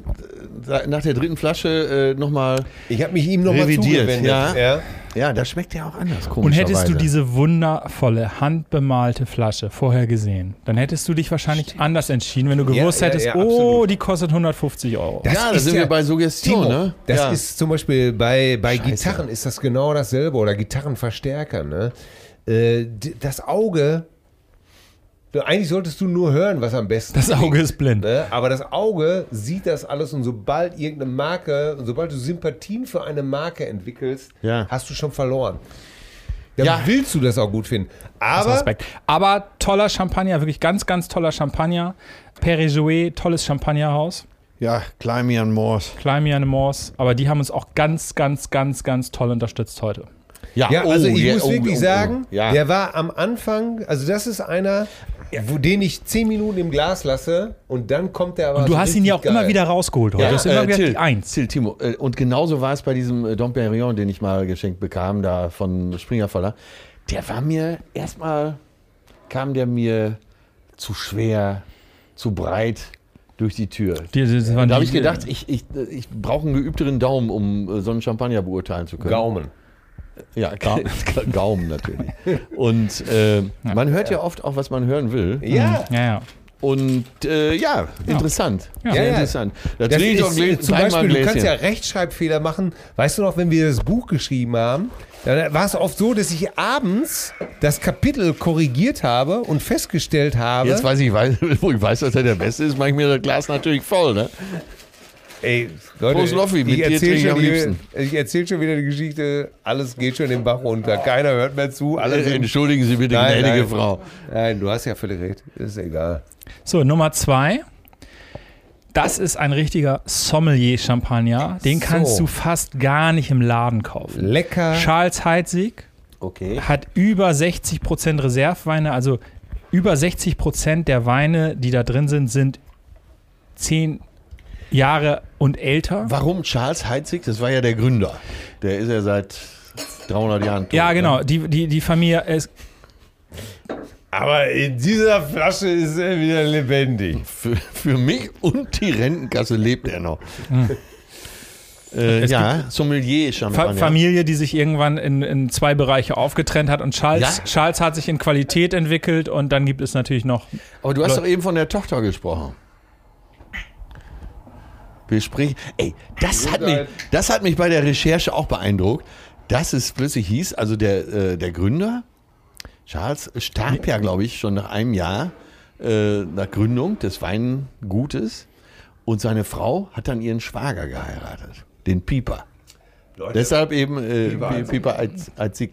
bei, nach der dritten Flasche äh, nochmal. ich habe mich ihm nochmal Revidiert, zugewendet. ja. Ja, das schmeckt ja auch anders. Und hättest du diese wundervolle, handbemalte Flasche vorher gesehen, dann hättest du dich wahrscheinlich anders entschieden, wenn du gewusst ja, hättest, ja, oh, die kostet 150 Euro. Das Ja, da sind ja- wir bei Suggestion, Timo, ne? das ja. ist zum Beispiel bei, bei Scheiße. Gitarren ist das genau dasselbe oder Gitarrenverstärker. Ne? Äh, das Auge, eigentlich solltest du nur hören, was am besten Das Auge klingt, ist blind. Ne? Aber das Auge sieht das alles und sobald irgendeine Marke, und sobald du Sympathien für eine Marke entwickelst, Ja. hast du schon verloren. Dann Ja. willst du das auch gut finden. Das Aber Respekt. Aber toller Champagner, wirklich ganz, ganz toller Champagner. Perrier Jouet, tolles Champagnerhaus. ja, Kleimian Moors. Kleimian Moors. Aber die haben uns auch ganz, ganz, ganz, ganz toll unterstützt heute. Ja, also ich der- muss oh, wirklich oh, oh. sagen, ja. der war am Anfang, also das ist einer, wo den ich zehn Minuten im Glas lasse und dann kommt der aber Und du so hast ihn ja auch richtig immer geil. wieder rausgeholt heute. Ja, das ist immer äh, wieder Till, die Eins. Till, Timo. Äh, und genauso war es bei diesem äh, Dom Perignon, den ich mal geschenkt bekam, da von Springer Verlag. Der war mir erstmal, kam der mir zu schwer, zu breit durch die Tür. Die, die, die Da habe ich gedacht, ich, ich, ich brauche einen geübteren Daumen, um äh, so einen Champagner beurteilen zu können. Gaumen. Ja, Ga Gaumen natürlich. Und äh, man hört ja oft auch, was man hören will. Ja, Ja, ja. Und äh, ja, interessant. Ja. Sehr Ja, ja. interessant. Da das trinke ich Gläschen- zum Beispiel, du kannst ja Rechtschreibfehler machen. Weißt du noch, wenn wir das Buch geschrieben haben, dann war es oft so, dass ich abends das Kapitel korrigiert habe und festgestellt habe, Jetzt weiß ich, weiß- wo ich weiß, dass er der Beste ist, mache ich mir das Glas natürlich voll. Ne? Ey, Leute, Prost, Loffi, mit ich erzähl ich schon am die- liebsten. Ich erzähle schon wieder die Geschichte, alles geht schon den Bach runter, keiner hört mehr zu, alle Äh, sind... Entschuldigen Sie bitte, Nein, gnädige nein. Frau. Nein, du hast ja völlig recht, ist egal. So, Nummer zwei. Das ist ein richtiger Sommelier-Champagner. Den kannst So. du fast gar nicht im Laden kaufen. Lecker. Charles Heidsieck Okay. hat über 60% Reserveweine, also über 60% der Weine, die da drin sind, sind 10 Jahre und älter. Warum Charles Heitzig? Das war ja der Gründer. Der ist ja seit 300 Jahren tot. Ja, ne? genau. Die, die, die Familie ist. Aber in dieser Flasche ist er wieder lebendig. Für, für mich und die Rentenkasse lebt er noch. Äh, Hm. Es ja, Sommelier Fa Champagner. Familie, die sich irgendwann in, in zwei Bereiche aufgetrennt hat und Charles, Ja. Charles hat sich in Qualität entwickelt und dann gibt es natürlich noch. Aber du hast Leute- doch eben von der Tochter gesprochen. Wir sprechen. Ey, das hat, mich, das hat mich bei der Recherche auch beeindruckt, dass es plötzlich hieß, also der, äh, der Gründer, Charles, starb ja, glaube ich, schon nach einem Jahr äh, nach Gründung des Weingutes. Und seine Frau hat dann ihren Schwager geheiratet, den Pieper. Deshalb eben äh, Pieper, Pieper als, als Sieg.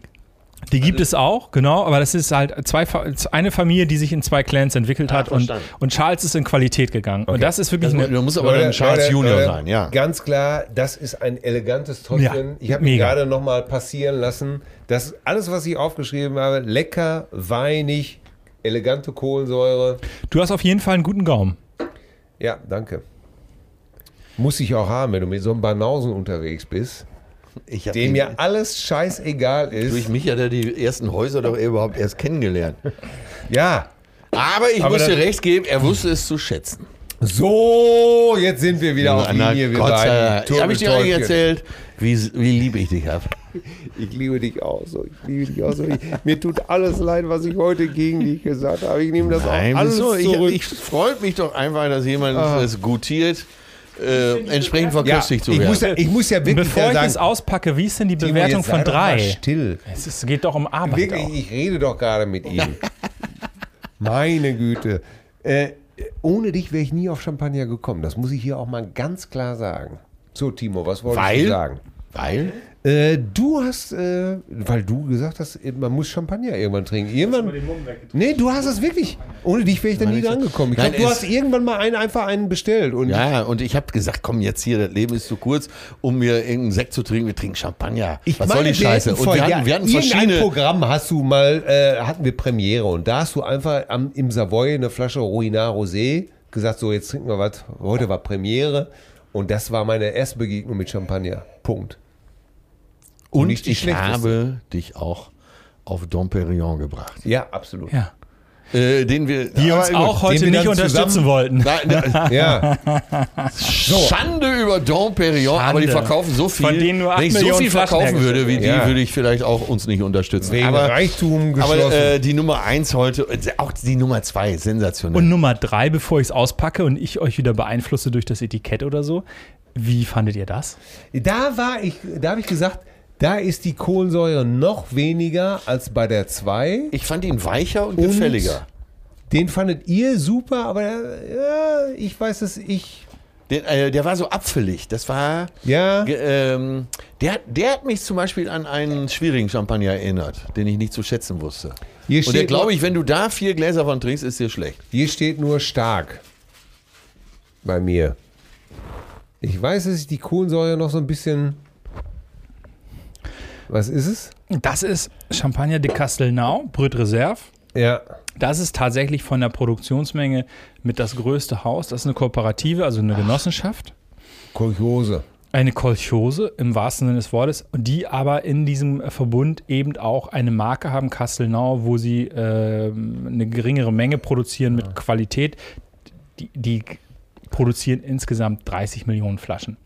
Die gibt es auch, genau, aber das ist halt zwei, eine Familie, die sich in zwei Clans entwickelt hat und, verstanden. und Charles ist in Qualität gegangen. Und das ist wirklich Das, eine. du musst aber dann Charles Leute, Junior sein, ja. Ganz klar, das ist ein elegantes Täubchen. Ja, ich habe mir gerade nochmal passieren lassen, dass alles, was ich aufgeschrieben habe, lecker, weinig, elegante Kohlensäure. Du hast auf jeden Fall einen guten Gaumen. Ja, danke. Muss ich auch haben, wenn du mit so einem Banausen unterwegs bist. Ich dem ja alles scheißegal ist. Durch mich hat er die ersten Häuser doch überhaupt erst kennengelernt. Ja. Aber ich Aber muss dir recht geben, er wusste es zu schätzen. So, jetzt sind wir wieder auf Linie. Wir Gott sei Dank. Habe ich dir eigentlich erzählt, wie, wie lieb ich dich habe? Ich liebe dich auch so. Ich liebe dich auch so. Ich, mir tut alles leid, was ich heute gegen dich gesagt habe. Ich nehme das Nein, auch alles? Ich, zurück. ich freut mich doch einfach, dass jemand es gutiert, äh, entsprechend ja, verköstigt zu ich, werden. muss ja, ich muss ja wirklich Bevor ich sagen, es auspacke, wie ist denn die Bewertung von doch mal drei? Still. Es ist, geht doch um Arbeit. Wirklich, Auch. ich rede doch gerade mit ihm. Meine Güte. Äh, ohne dich wäre ich nie auf Champagner gekommen. Das muss ich hier auch mal ganz klar sagen. So, Timo, was wolltest Weil? du sagen? Weil? Äh, du hast, äh, weil du gesagt hast, man muss Champagner irgendwann trinken. Irgendwann. Nee, du hast es wirklich. Ohne dich wäre ich da nie dran gekommen. Ich Nein, glaube, du hast irgendwann mal einen, einfach einen bestellt. Und Ja, und ich habe gesagt, komm jetzt hier, das Leben ist zu kurz, um mir irgendeinen Sekt zu trinken. Wir trinken Champagner. Ich Was meine, soll die wir Scheiße? Und wir hatten, wir hatten verschiedene. Programm hast du mal, äh, hatten wir Premiere und da hast du einfach am, im Savoy eine Flasche Ruinar Rosé gesagt, so jetzt trinken wir was. Heute war Premiere und das war meine erste Begegnung mit Champagner. Punkt. Und nicht die ich habe dich auch auf Dom Perignon gebracht. Ja, absolut. Ja. Äh, den wir, Die uns aber auch heute nicht unterstützen zusammen- wollten. Nein, nein, Ja, Schande über Dom Perignon, aber die verkaufen so viel. Von denen nur acht Wenn ich so Millionen viel Flaschen verkaufen würde wie die, Ja. würde ich vielleicht auch uns nicht unterstützen. wegen aber Reichtum aber geschlossen. äh, die Nummer eins heute, äh, auch die Nummer zwei, sensationell. Und Nummer drei, bevor ich es auspacke und ich euch wieder beeinflusse durch das Etikett oder so. Wie fandet ihr das? da war ich, da habe ich gesagt, da ist die Kohlensäure noch weniger als bei der 2. ich fand ihn weicher und, Und gefälliger. Den fandet ihr super, aber ja, ich weiß es, ich. Den, äh, der war so apfelig. Das war. Ja. Ähm, der, der hat mich zum Beispiel an einen schwierigen Champagner erinnert, den ich nicht zu schätzen wusste. Hier Und der glaube ich, wenn du da vier Gläser von trinkst, ist dir schlecht. hier steht nur stark. Bei mir. Ich weiß, dass ich die Kohlensäure noch so ein bisschen. Was ist es? Das ist Champagner de Castelnau, Brut Reserve. Ja. Das ist tatsächlich von der Produktionsmenge mit das größte Haus. Das ist eine Kooperative, also eine Genossenschaft. Kolchose. Eine Kolchose im wahrsten Sinne des Wortes, die aber in diesem Verbund eben auch eine Marke haben, Castelnau, wo sie ähm, eine geringere Menge produzieren mit Qualität. Die, die produzieren insgesamt 30 Millionen Flaschen,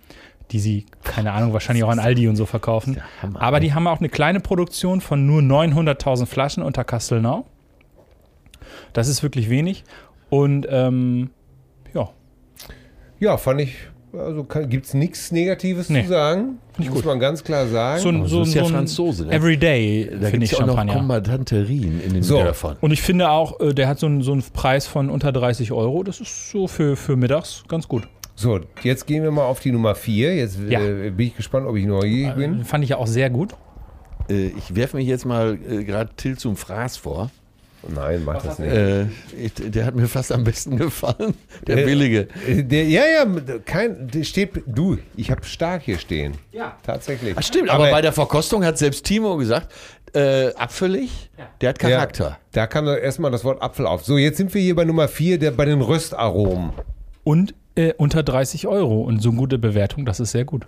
die sie, keine Ahnung, wahrscheinlich auch an Aldi und so verkaufen. Aber die haben auch eine kleine Produktion von nur 900.000 Flaschen unter Castelnau. Das ist wirklich wenig. Und ähm, ja, Ja, fand ich. Also gibt es nichts Negatives Nee. zu sagen. Muss man ganz klar sagen. so ein, so, ist ja so ein Franzose, ne? Everyday, Da finde ich ja auch noch Champagner. Kommandanterien in den So. Dörfern. Und ich finde auch, äh, der hat so einen, so einen Preis von unter 30 Euro. Das ist so für, für mittags ganz gut. So, jetzt gehen wir mal auf die Nummer 4. Jetzt Ja. äh, bin ich gespannt, ob ich neugierig bin. Den fand ich ja auch sehr gut. Äh, ich werfe mich jetzt mal äh, gerade Till zum Fraß vor. Nein, mach das nicht. Äh, ich, der hat mir fast am besten gefallen. Der Äh, billige. Äh, Der, ja, ja, kein, der steht, du, ich habe stark hier stehen. Ja. Tatsächlich. Ach stimmt, aber, bei der Verkostung hat selbst Timo gesagt, äh, apfelig, der hat Charakter. Ja, da kam erstmal das Wort Apfel auf. So, jetzt sind wir hier bei Nummer 4, der bei den Röstaromen. Und äh, unter 30 Euro. Und so eine gute Bewertung, das ist sehr gut.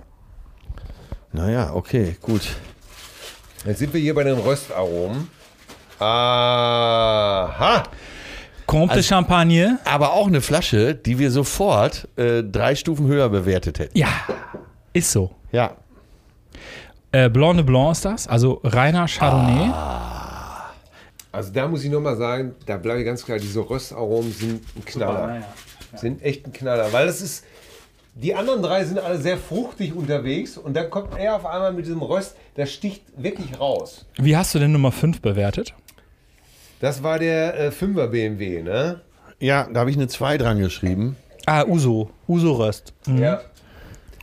Naja, okay, gut. Jetzt sind wir hier bei den Röstaromen. Aha. Comte de Also- Champagne. Aber auch eine Flasche, die wir sofort äh, drei Stufen höher bewertet hätten. Ja, ist so. Ja. Äh, Blanc de Blanc ist das, also reiner Chardonnay. Also da muss ich nochmal sagen, da bleibe ich ganz klar, diese Röstaromen sind ein Knaller. Sind echt ein Knaller, weil das ist, die anderen drei sind alle sehr fruchtig unterwegs und dann kommt er auf einmal mit diesem Röst, das sticht wirklich raus. Wie hast du denn Nummer 5 bewertet? Das war der äh, 5er BMW, ne? Ja, da habe ich eine 2 dran geschrieben. Ah, Uso. Uso-Röst. Mhm. Ja.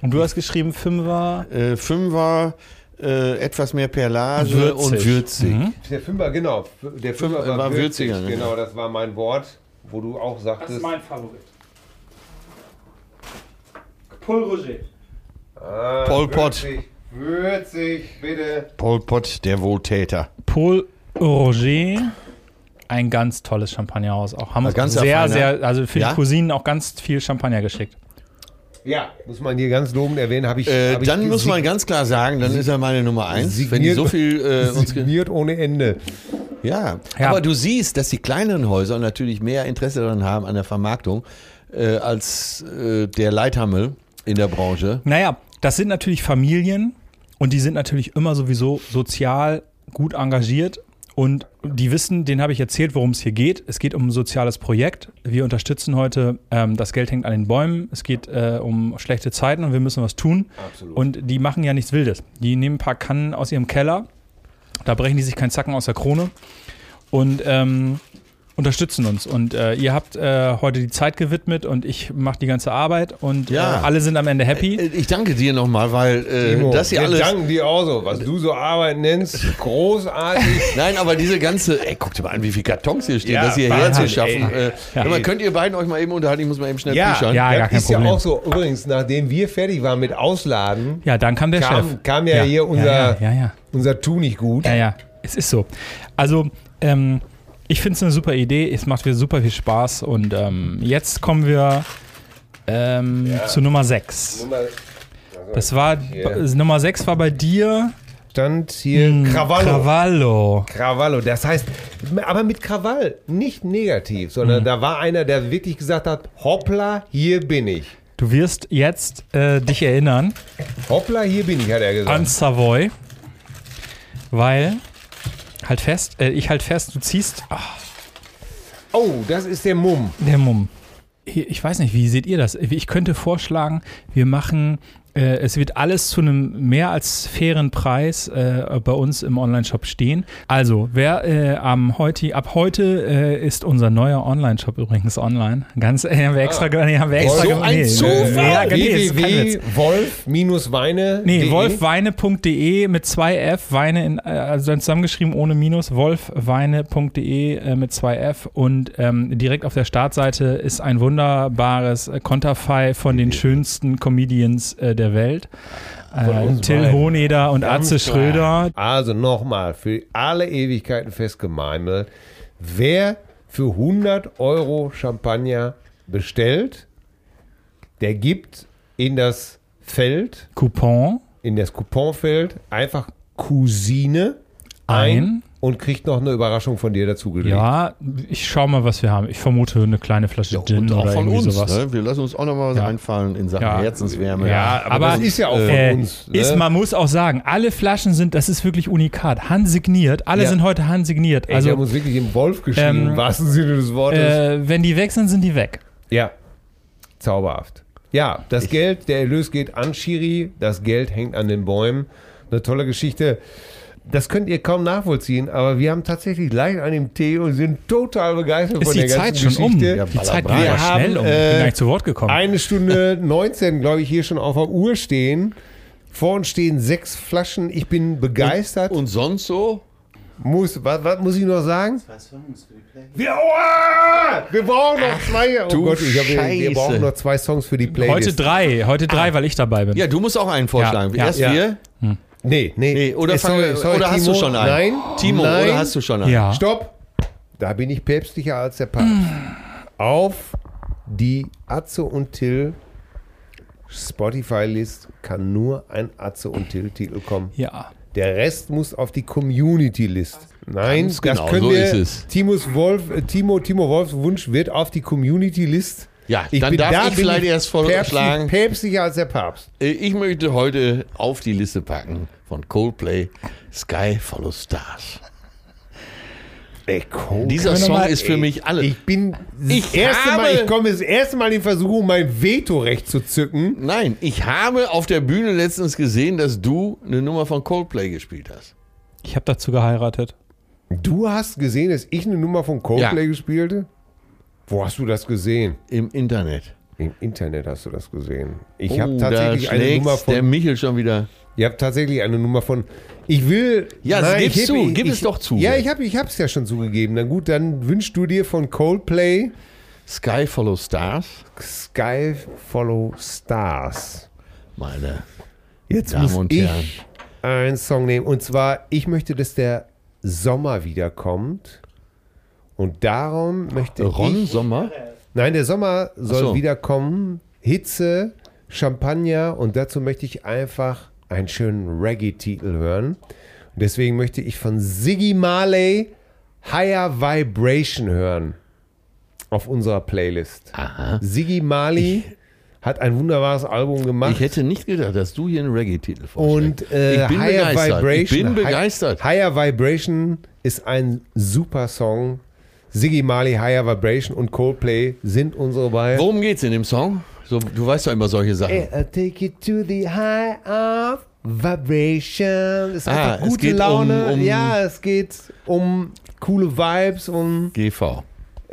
Und du hast geschrieben 5er. Äh, Fünfer, äh, etwas mehr Perlage Würzig. und würzig. Mhm. Der Fünfer, genau. Der Fünfer Fünf- war, war würzig. würziger, ne? Genau, das war mein Wort, wo du auch sagtest. Favorit. Paul Roger. Ah, Pol Pot. Würzig, würzig, bitte. Pol Pot, der Wohltäter. Paul Roger. Ein ganz tolles Champagnerhaus. Auch haben uns Ganz sehr, feiner. sehr, also für Ja? die Cousinen auch ganz viel Champagner geschickt. Ja, muss man hier ganz lobend erwähnen. Habe ich, Äh, hab ich dann muss man ganz klar sagen, dann ist er meine Nummer eins. Wenn die signiert- so viel äh, signiert ohne Ende. Ja. Ja. aber du siehst, dass die kleineren Häuser natürlich mehr Interesse daran haben an der Vermarktung äh, als äh, der Leithammel in der Branche. Naja, das sind natürlich Familien und die sind natürlich immer sowieso sozial gut engagiert und die wissen, denen habe ich erzählt, worum es hier geht. Es geht um ein soziales Projekt. Wir unterstützen heute, ähm, das Geld hängt an den Bäumen. Es geht äh, um schlechte Zeiten und wir müssen was tun. Absolut. Und die machen ja nichts Wildes. Die nehmen ein paar Kannen aus ihrem Keller, da brechen die sich keinen Zacken aus der Krone. Und ähm, unterstützen uns. Und äh, ihr habt äh, heute die Zeit gewidmet und ich mache die ganze Arbeit und Ja. äh, alle sind am Ende happy. Äh, Ich danke dir nochmal, weil äh, Timo, das hier wir alles. danken dir auch so, was du so Arbeit nennst. Großartig. Nein, aber diese ganze, ey, guck dir mal an, wie viele Kartons hier stehen, Ja, das hierher Wahnsinn, zu schaffen. ey. Äh, Ja. mal, könnt ihr beiden euch mal eben unterhalten? Ich muss mal eben schnell Ja, pischern. Ja, das gar kein ist ja Problem. auch so. Übrigens, nachdem wir fertig waren mit Ausladen, Ja, dann kam der Chef. kam, kam ja, hier unser, Ja, ja, ja. unser Tu nicht gut. Ja, ja. Es ist so. Also, ähm, ich finde es eine super Idee. Es macht mir super viel Spaß. Und ähm, jetzt kommen wir ähm, zu Nummer 6. Das war. Nummer 6 war bei dir Stand hier hm, Krawallo. Krawallo. Krawallo, das heißt, aber mit Krawall, nicht negativ, sondern Mhm. da war einer, der wirklich gesagt hat, hoppla, hier bin ich. Du wirst jetzt äh, dich erinnern Hoppla, hier bin ich, hat er gesagt. an Savoy. Weil, halt fest, äh, ich halt fest, du ziehst, ach, oh, das ist der Mumm. Der Mumm. Ich weiß nicht, wie seht ihr das? Ich könnte vorschlagen, wir machen, äh, es wird alles zu einem mehr als fairen Preis äh, bei uns im Online-Shop stehen. Also, wer äh, am heute, ab heute äh, ist unser neuer Online-Shop übrigens online. Ganz, äh, haben wir extra, nee, haben wir extra So ein nee, Zufall! Nee, Witz. www.wolf-weine. Nee, wolfweine.de mit zwei F, Weine in, äh, also dann zusammengeschrieben ohne Minus, wolfweine.de äh, mit zwei F und ähm, direkt auf der Startseite ist ein wunderbares äh, Konterfei von den schönsten Comedians äh, der Welt. Äh, Till beiden. Hohneder und klar. Schröder. Also nochmal, für alle Ewigkeiten festgemeimelt, wer für 100 Euro Champagner bestellt, der gibt in das Feld, Coupon in das Couponfeld einfach Cousine ein, ein. Und kriegt noch eine Überraschung von dir dazugelegt. Ja, ich schau mal, was wir haben. Ich vermute eine kleine Flasche Gin Und auch oder von irgendwie uns. sowas. Ne? Wir lassen uns auch noch mal was Ja. einfallen in Sachen Ja. Herzenswärme. Ja, aber, Aber, das ist ja auch von Äh, uns. Ne? ist, man muss auch sagen, alle Flaschen sind, das ist wirklich unikat, handsigniert. Alle Ja. sind heute handsigniert. Ey, die Also, haben uns wirklich im Wolf geschrieben, ähm, im wahrsten Sinne des Wortes. äh, wenn die weg sind, sind die weg. Ja, zauberhaft. Ja, das Geld, der Erlös geht an Schiri, das Geld hängt an den Bäumen. Eine tolle Geschichte. Das könnt ihr kaum nachvollziehen, aber wir haben tatsächlich leicht an dem Tee und sind total begeistert Ist von die der Zeit ganzen schon um? Geschichte. Ja, Die Zeit war ja schnell um. Ich bin äh, gar nicht zu Wort gekommen. Eine Stunde 19, glaube ich, hier schon auf der Uhr stehen. Vor uns stehen sechs Flaschen. Ich bin begeistert. Und sonst so? muss, was, was muss ich noch sagen? Zwei Songs für die Play. Wir, oh, wir brauchen noch zwei. Oh du Gott, ich hab, wir, brauchen noch zwei Songs für die Playlist. heute drei, heute drei, weil ich dabei bin. Ja, du musst auch einen vorschlagen. Ja, Erst ja. wir? Nee, nee. Nee, oder, fangen wir- oder hast du Timo. schon einen? Nein. Timo, Nein. oder hast du schon einen? Ja. Stopp! Da bin ich päpstlicher als der Papst. Auf die Atze und Till Spotify-List kann nur ein Atze und Till-Titel kommen. Ja. Der Rest muss auf die Community-List. Nein, Ganz das genau, können so wir. ist es. Timos Wolf, äh, Timo, Timo Wolfs Wunsch wird auf die Community-List. Ja, dann darf ich bin vielleicht erst vorschlagen. Päpstlich, päpstlicher als der Papst. Äh, Ich möchte heute auf die Liste packen von Coldplay Sky Follow Stars. Ey, Cold. Dieser Song mal- ist für ey, mich alles. Ich bin Ich das erste habe- Mal, ich komme das erste Mal in Versuchung, mein Vetorecht zu zücken. Nein, ich habe auf der Bühne letztens gesehen, dass du eine Nummer von Coldplay gespielt hast. Ich habe dazu geheiratet. Du hast gesehen, dass ich eine Nummer von Coldplay Ja. gespielte? Wo hast du das gesehen? Im Internet. Im Internet hast du das gesehen. Ich Oh, habe tatsächlich eine Nummer der von. Michel schon wieder. Ihr habt tatsächlich eine Nummer von. Ich will. Ja, gib's ich zu, gib es doch zu. Ja, ich habe ich hab's ja schon zugegeben. Na gut, dann wünschst du dir von Coldplay Sky Follow Stars. Sky Follow Stars. Meine Jetzt Damen muss und ich Herren. einen Song nehmen. Und zwar, ich möchte, dass der Sommer wiederkommt. Und darum möchte Ron ich. Sommer. Nein, der Sommer soll so. wiederkommen. Hitze, Champagner und dazu möchte ich einfach einen schönen Reggae-Titel hören. Und deswegen möchte ich von Siggy Marley Higher Vibration hören auf unserer Playlist. Aha. Siggy Marley hat ein wunderbares Album gemacht. Ich hätte nicht gedacht, dass du hier einen Reggae-Titel vorstellst. Und äh, ich bin Higher begeistert. Vibration. Ich bin begeistert. Higher Vibration ist ein super Song. Siggy Marley, Higher Vibration und Coldplay sind unsere beiden. Worum geht's in dem Song? So, du weißt doch immer solche Sachen. Hey, I'll take it to the high of vibration. Es ist Ah, einfach es gute geht um- Laune. um- ja, es geht um coole Vibes, um GV.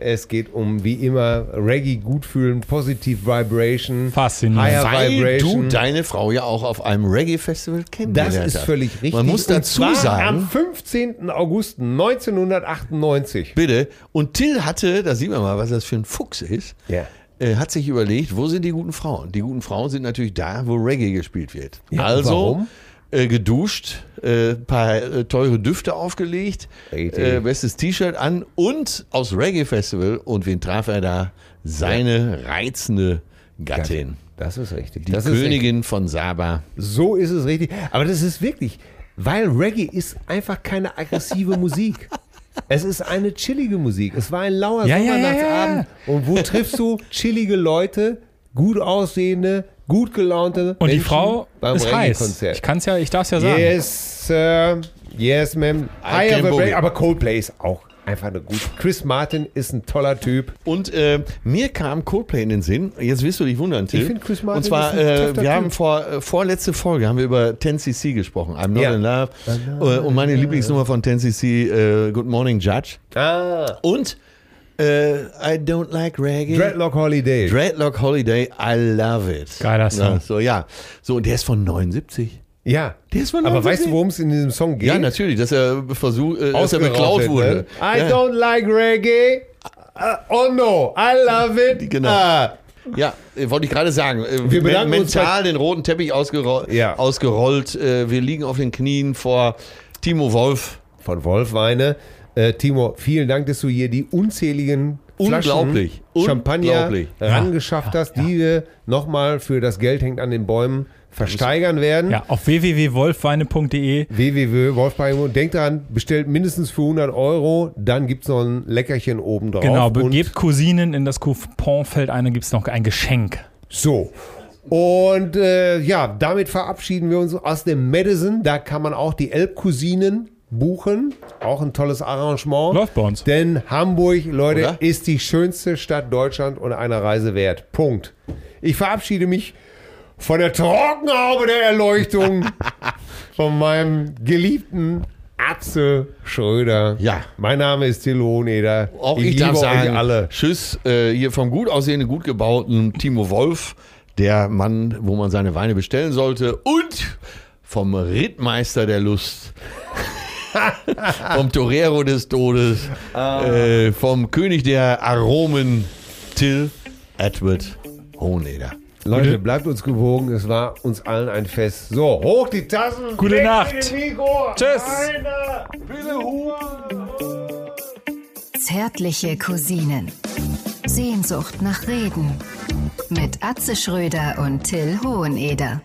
Es geht um wie immer Reggae gut fühlen, positive Vibration, Faszinierend. Higher Weil Vibration. du deine Frau ja auch auf einem Reggae-Festival kennengelernt das ist hast. völlig richtig. Man muss Und dazu zwar sagen, am 15. August 1998. bitte, und Till hatte, da sieht man mal, was das für ein Fuchs ist, Ja. äh, hat sich überlegt, wo sind die guten Frauen? Die guten Frauen sind natürlich da, wo Reggae gespielt wird. Ja, also warum? Äh, geduscht, äh, paar äh, teure Düfte aufgelegt, äh, bestes T-Shirt an und aus Reggae-Festival. Und wen traf er da? Seine reizende Gattin. Das ist richtig. Die das ist. Königin von Saba. So ist es richtig. Aber das ist wirklich, weil Reggae ist einfach keine aggressive Musik. Es ist eine chillige Musik. Es war ein lauer Ja, ja, ja, Sommernachtsabend. Und wo triffst du chillige Leute, gut aussehende, gut gelaunte Und die Frau beim ist heiß. Ich kann's ja, ich darf's ja sagen. Yes, Sir. Yes, ma'am. Higher can Vibration. boogie. Aber Coldplay ist auch einfach eine gute. Chris Martin ist ein toller Typ. Und äh, mir kam Coldplay in den Sinn. Jetzt wirst du dich wundern, Till. Ich find Chris Martin Und zwar, ist ein äh, wir Typ. haben vor äh, vorletzte Folge haben wir über 10cc gesprochen. I'm not Ja. in love. Äh, und meine Lieblingsnummer von 10cc, äh, Good Morning Judge. Ah. Und äh, I don't like Reggae. Dreadlock Holiday. Dreadlock Holiday, I love it. Geiler Song. Ja, so, ja. So, und der ist von 79. ja. Der ist von Aber 79. weißt du, worum es in diesem Song geht? Ja, natürlich, dass er versucht, äh, dass er beklaut wird, wurde. ne? I ja. don't like Reggae. Uh, oh no, I love it. Genau. Ah. Ja, äh, wollte ich gerade sagen. Äh, Wir bedanken men- mental den roten Teppich ausgerollt. Ja. ausgerollt. Äh, wir liegen auf den Knien vor Timo Wolf. Von Wolfweine. Äh, Timo, vielen Dank, dass du hier die unzähligen Flaschen Unglaublich. Champagner Unglaublich. rangeschafft hast, die wir nochmal für das Geld hängt an den Bäumen versteigern werden. Ja, auf www.wolfweine.de. www.wolfweine. Denkt dran, bestellt mindestens für 100 Euro, dann gibt es noch ein Leckerchen oben drauf. Genau, begebt Cousinen in das Couponfeld ein, dann gibt's noch ein Geschenk. So. Und äh, ja, damit verabschieden wir uns aus dem Madison. Da kann man auch die Elbcousinen buchen. Auch ein tolles Arrangement. Läuft bei uns. Denn Hamburg, Leute, Oder? ist die schönste Stadt Deutschland und einer Reise wert. Punkt. Ich verabschiede mich von der Trockenhaube der Erleuchtung von meinem geliebten Atze Schröder. Ja. Mein Name ist Till Hoheneder. Auch ich, darf liebe sagen, euch alle. Tschüss, äh, hier vom gut aussehenden, gut gebauten Timo Wolf, der Mann, wo man seine Weine bestellen sollte, und vom Rittmeister der Lust, vom Torero des Todes, Ah. äh, vom König der Aromen, Till Edward Hoheneder. Leute, bleibt uns gewogen. Es war uns allen ein Fest. So, hoch die Tassen. Gute Nacht. Tschüss. Eine, Ruhe. Zärtliche Cousinen. Sehnsucht nach Reden. Mit Atze Schröder und Till Hoheneder.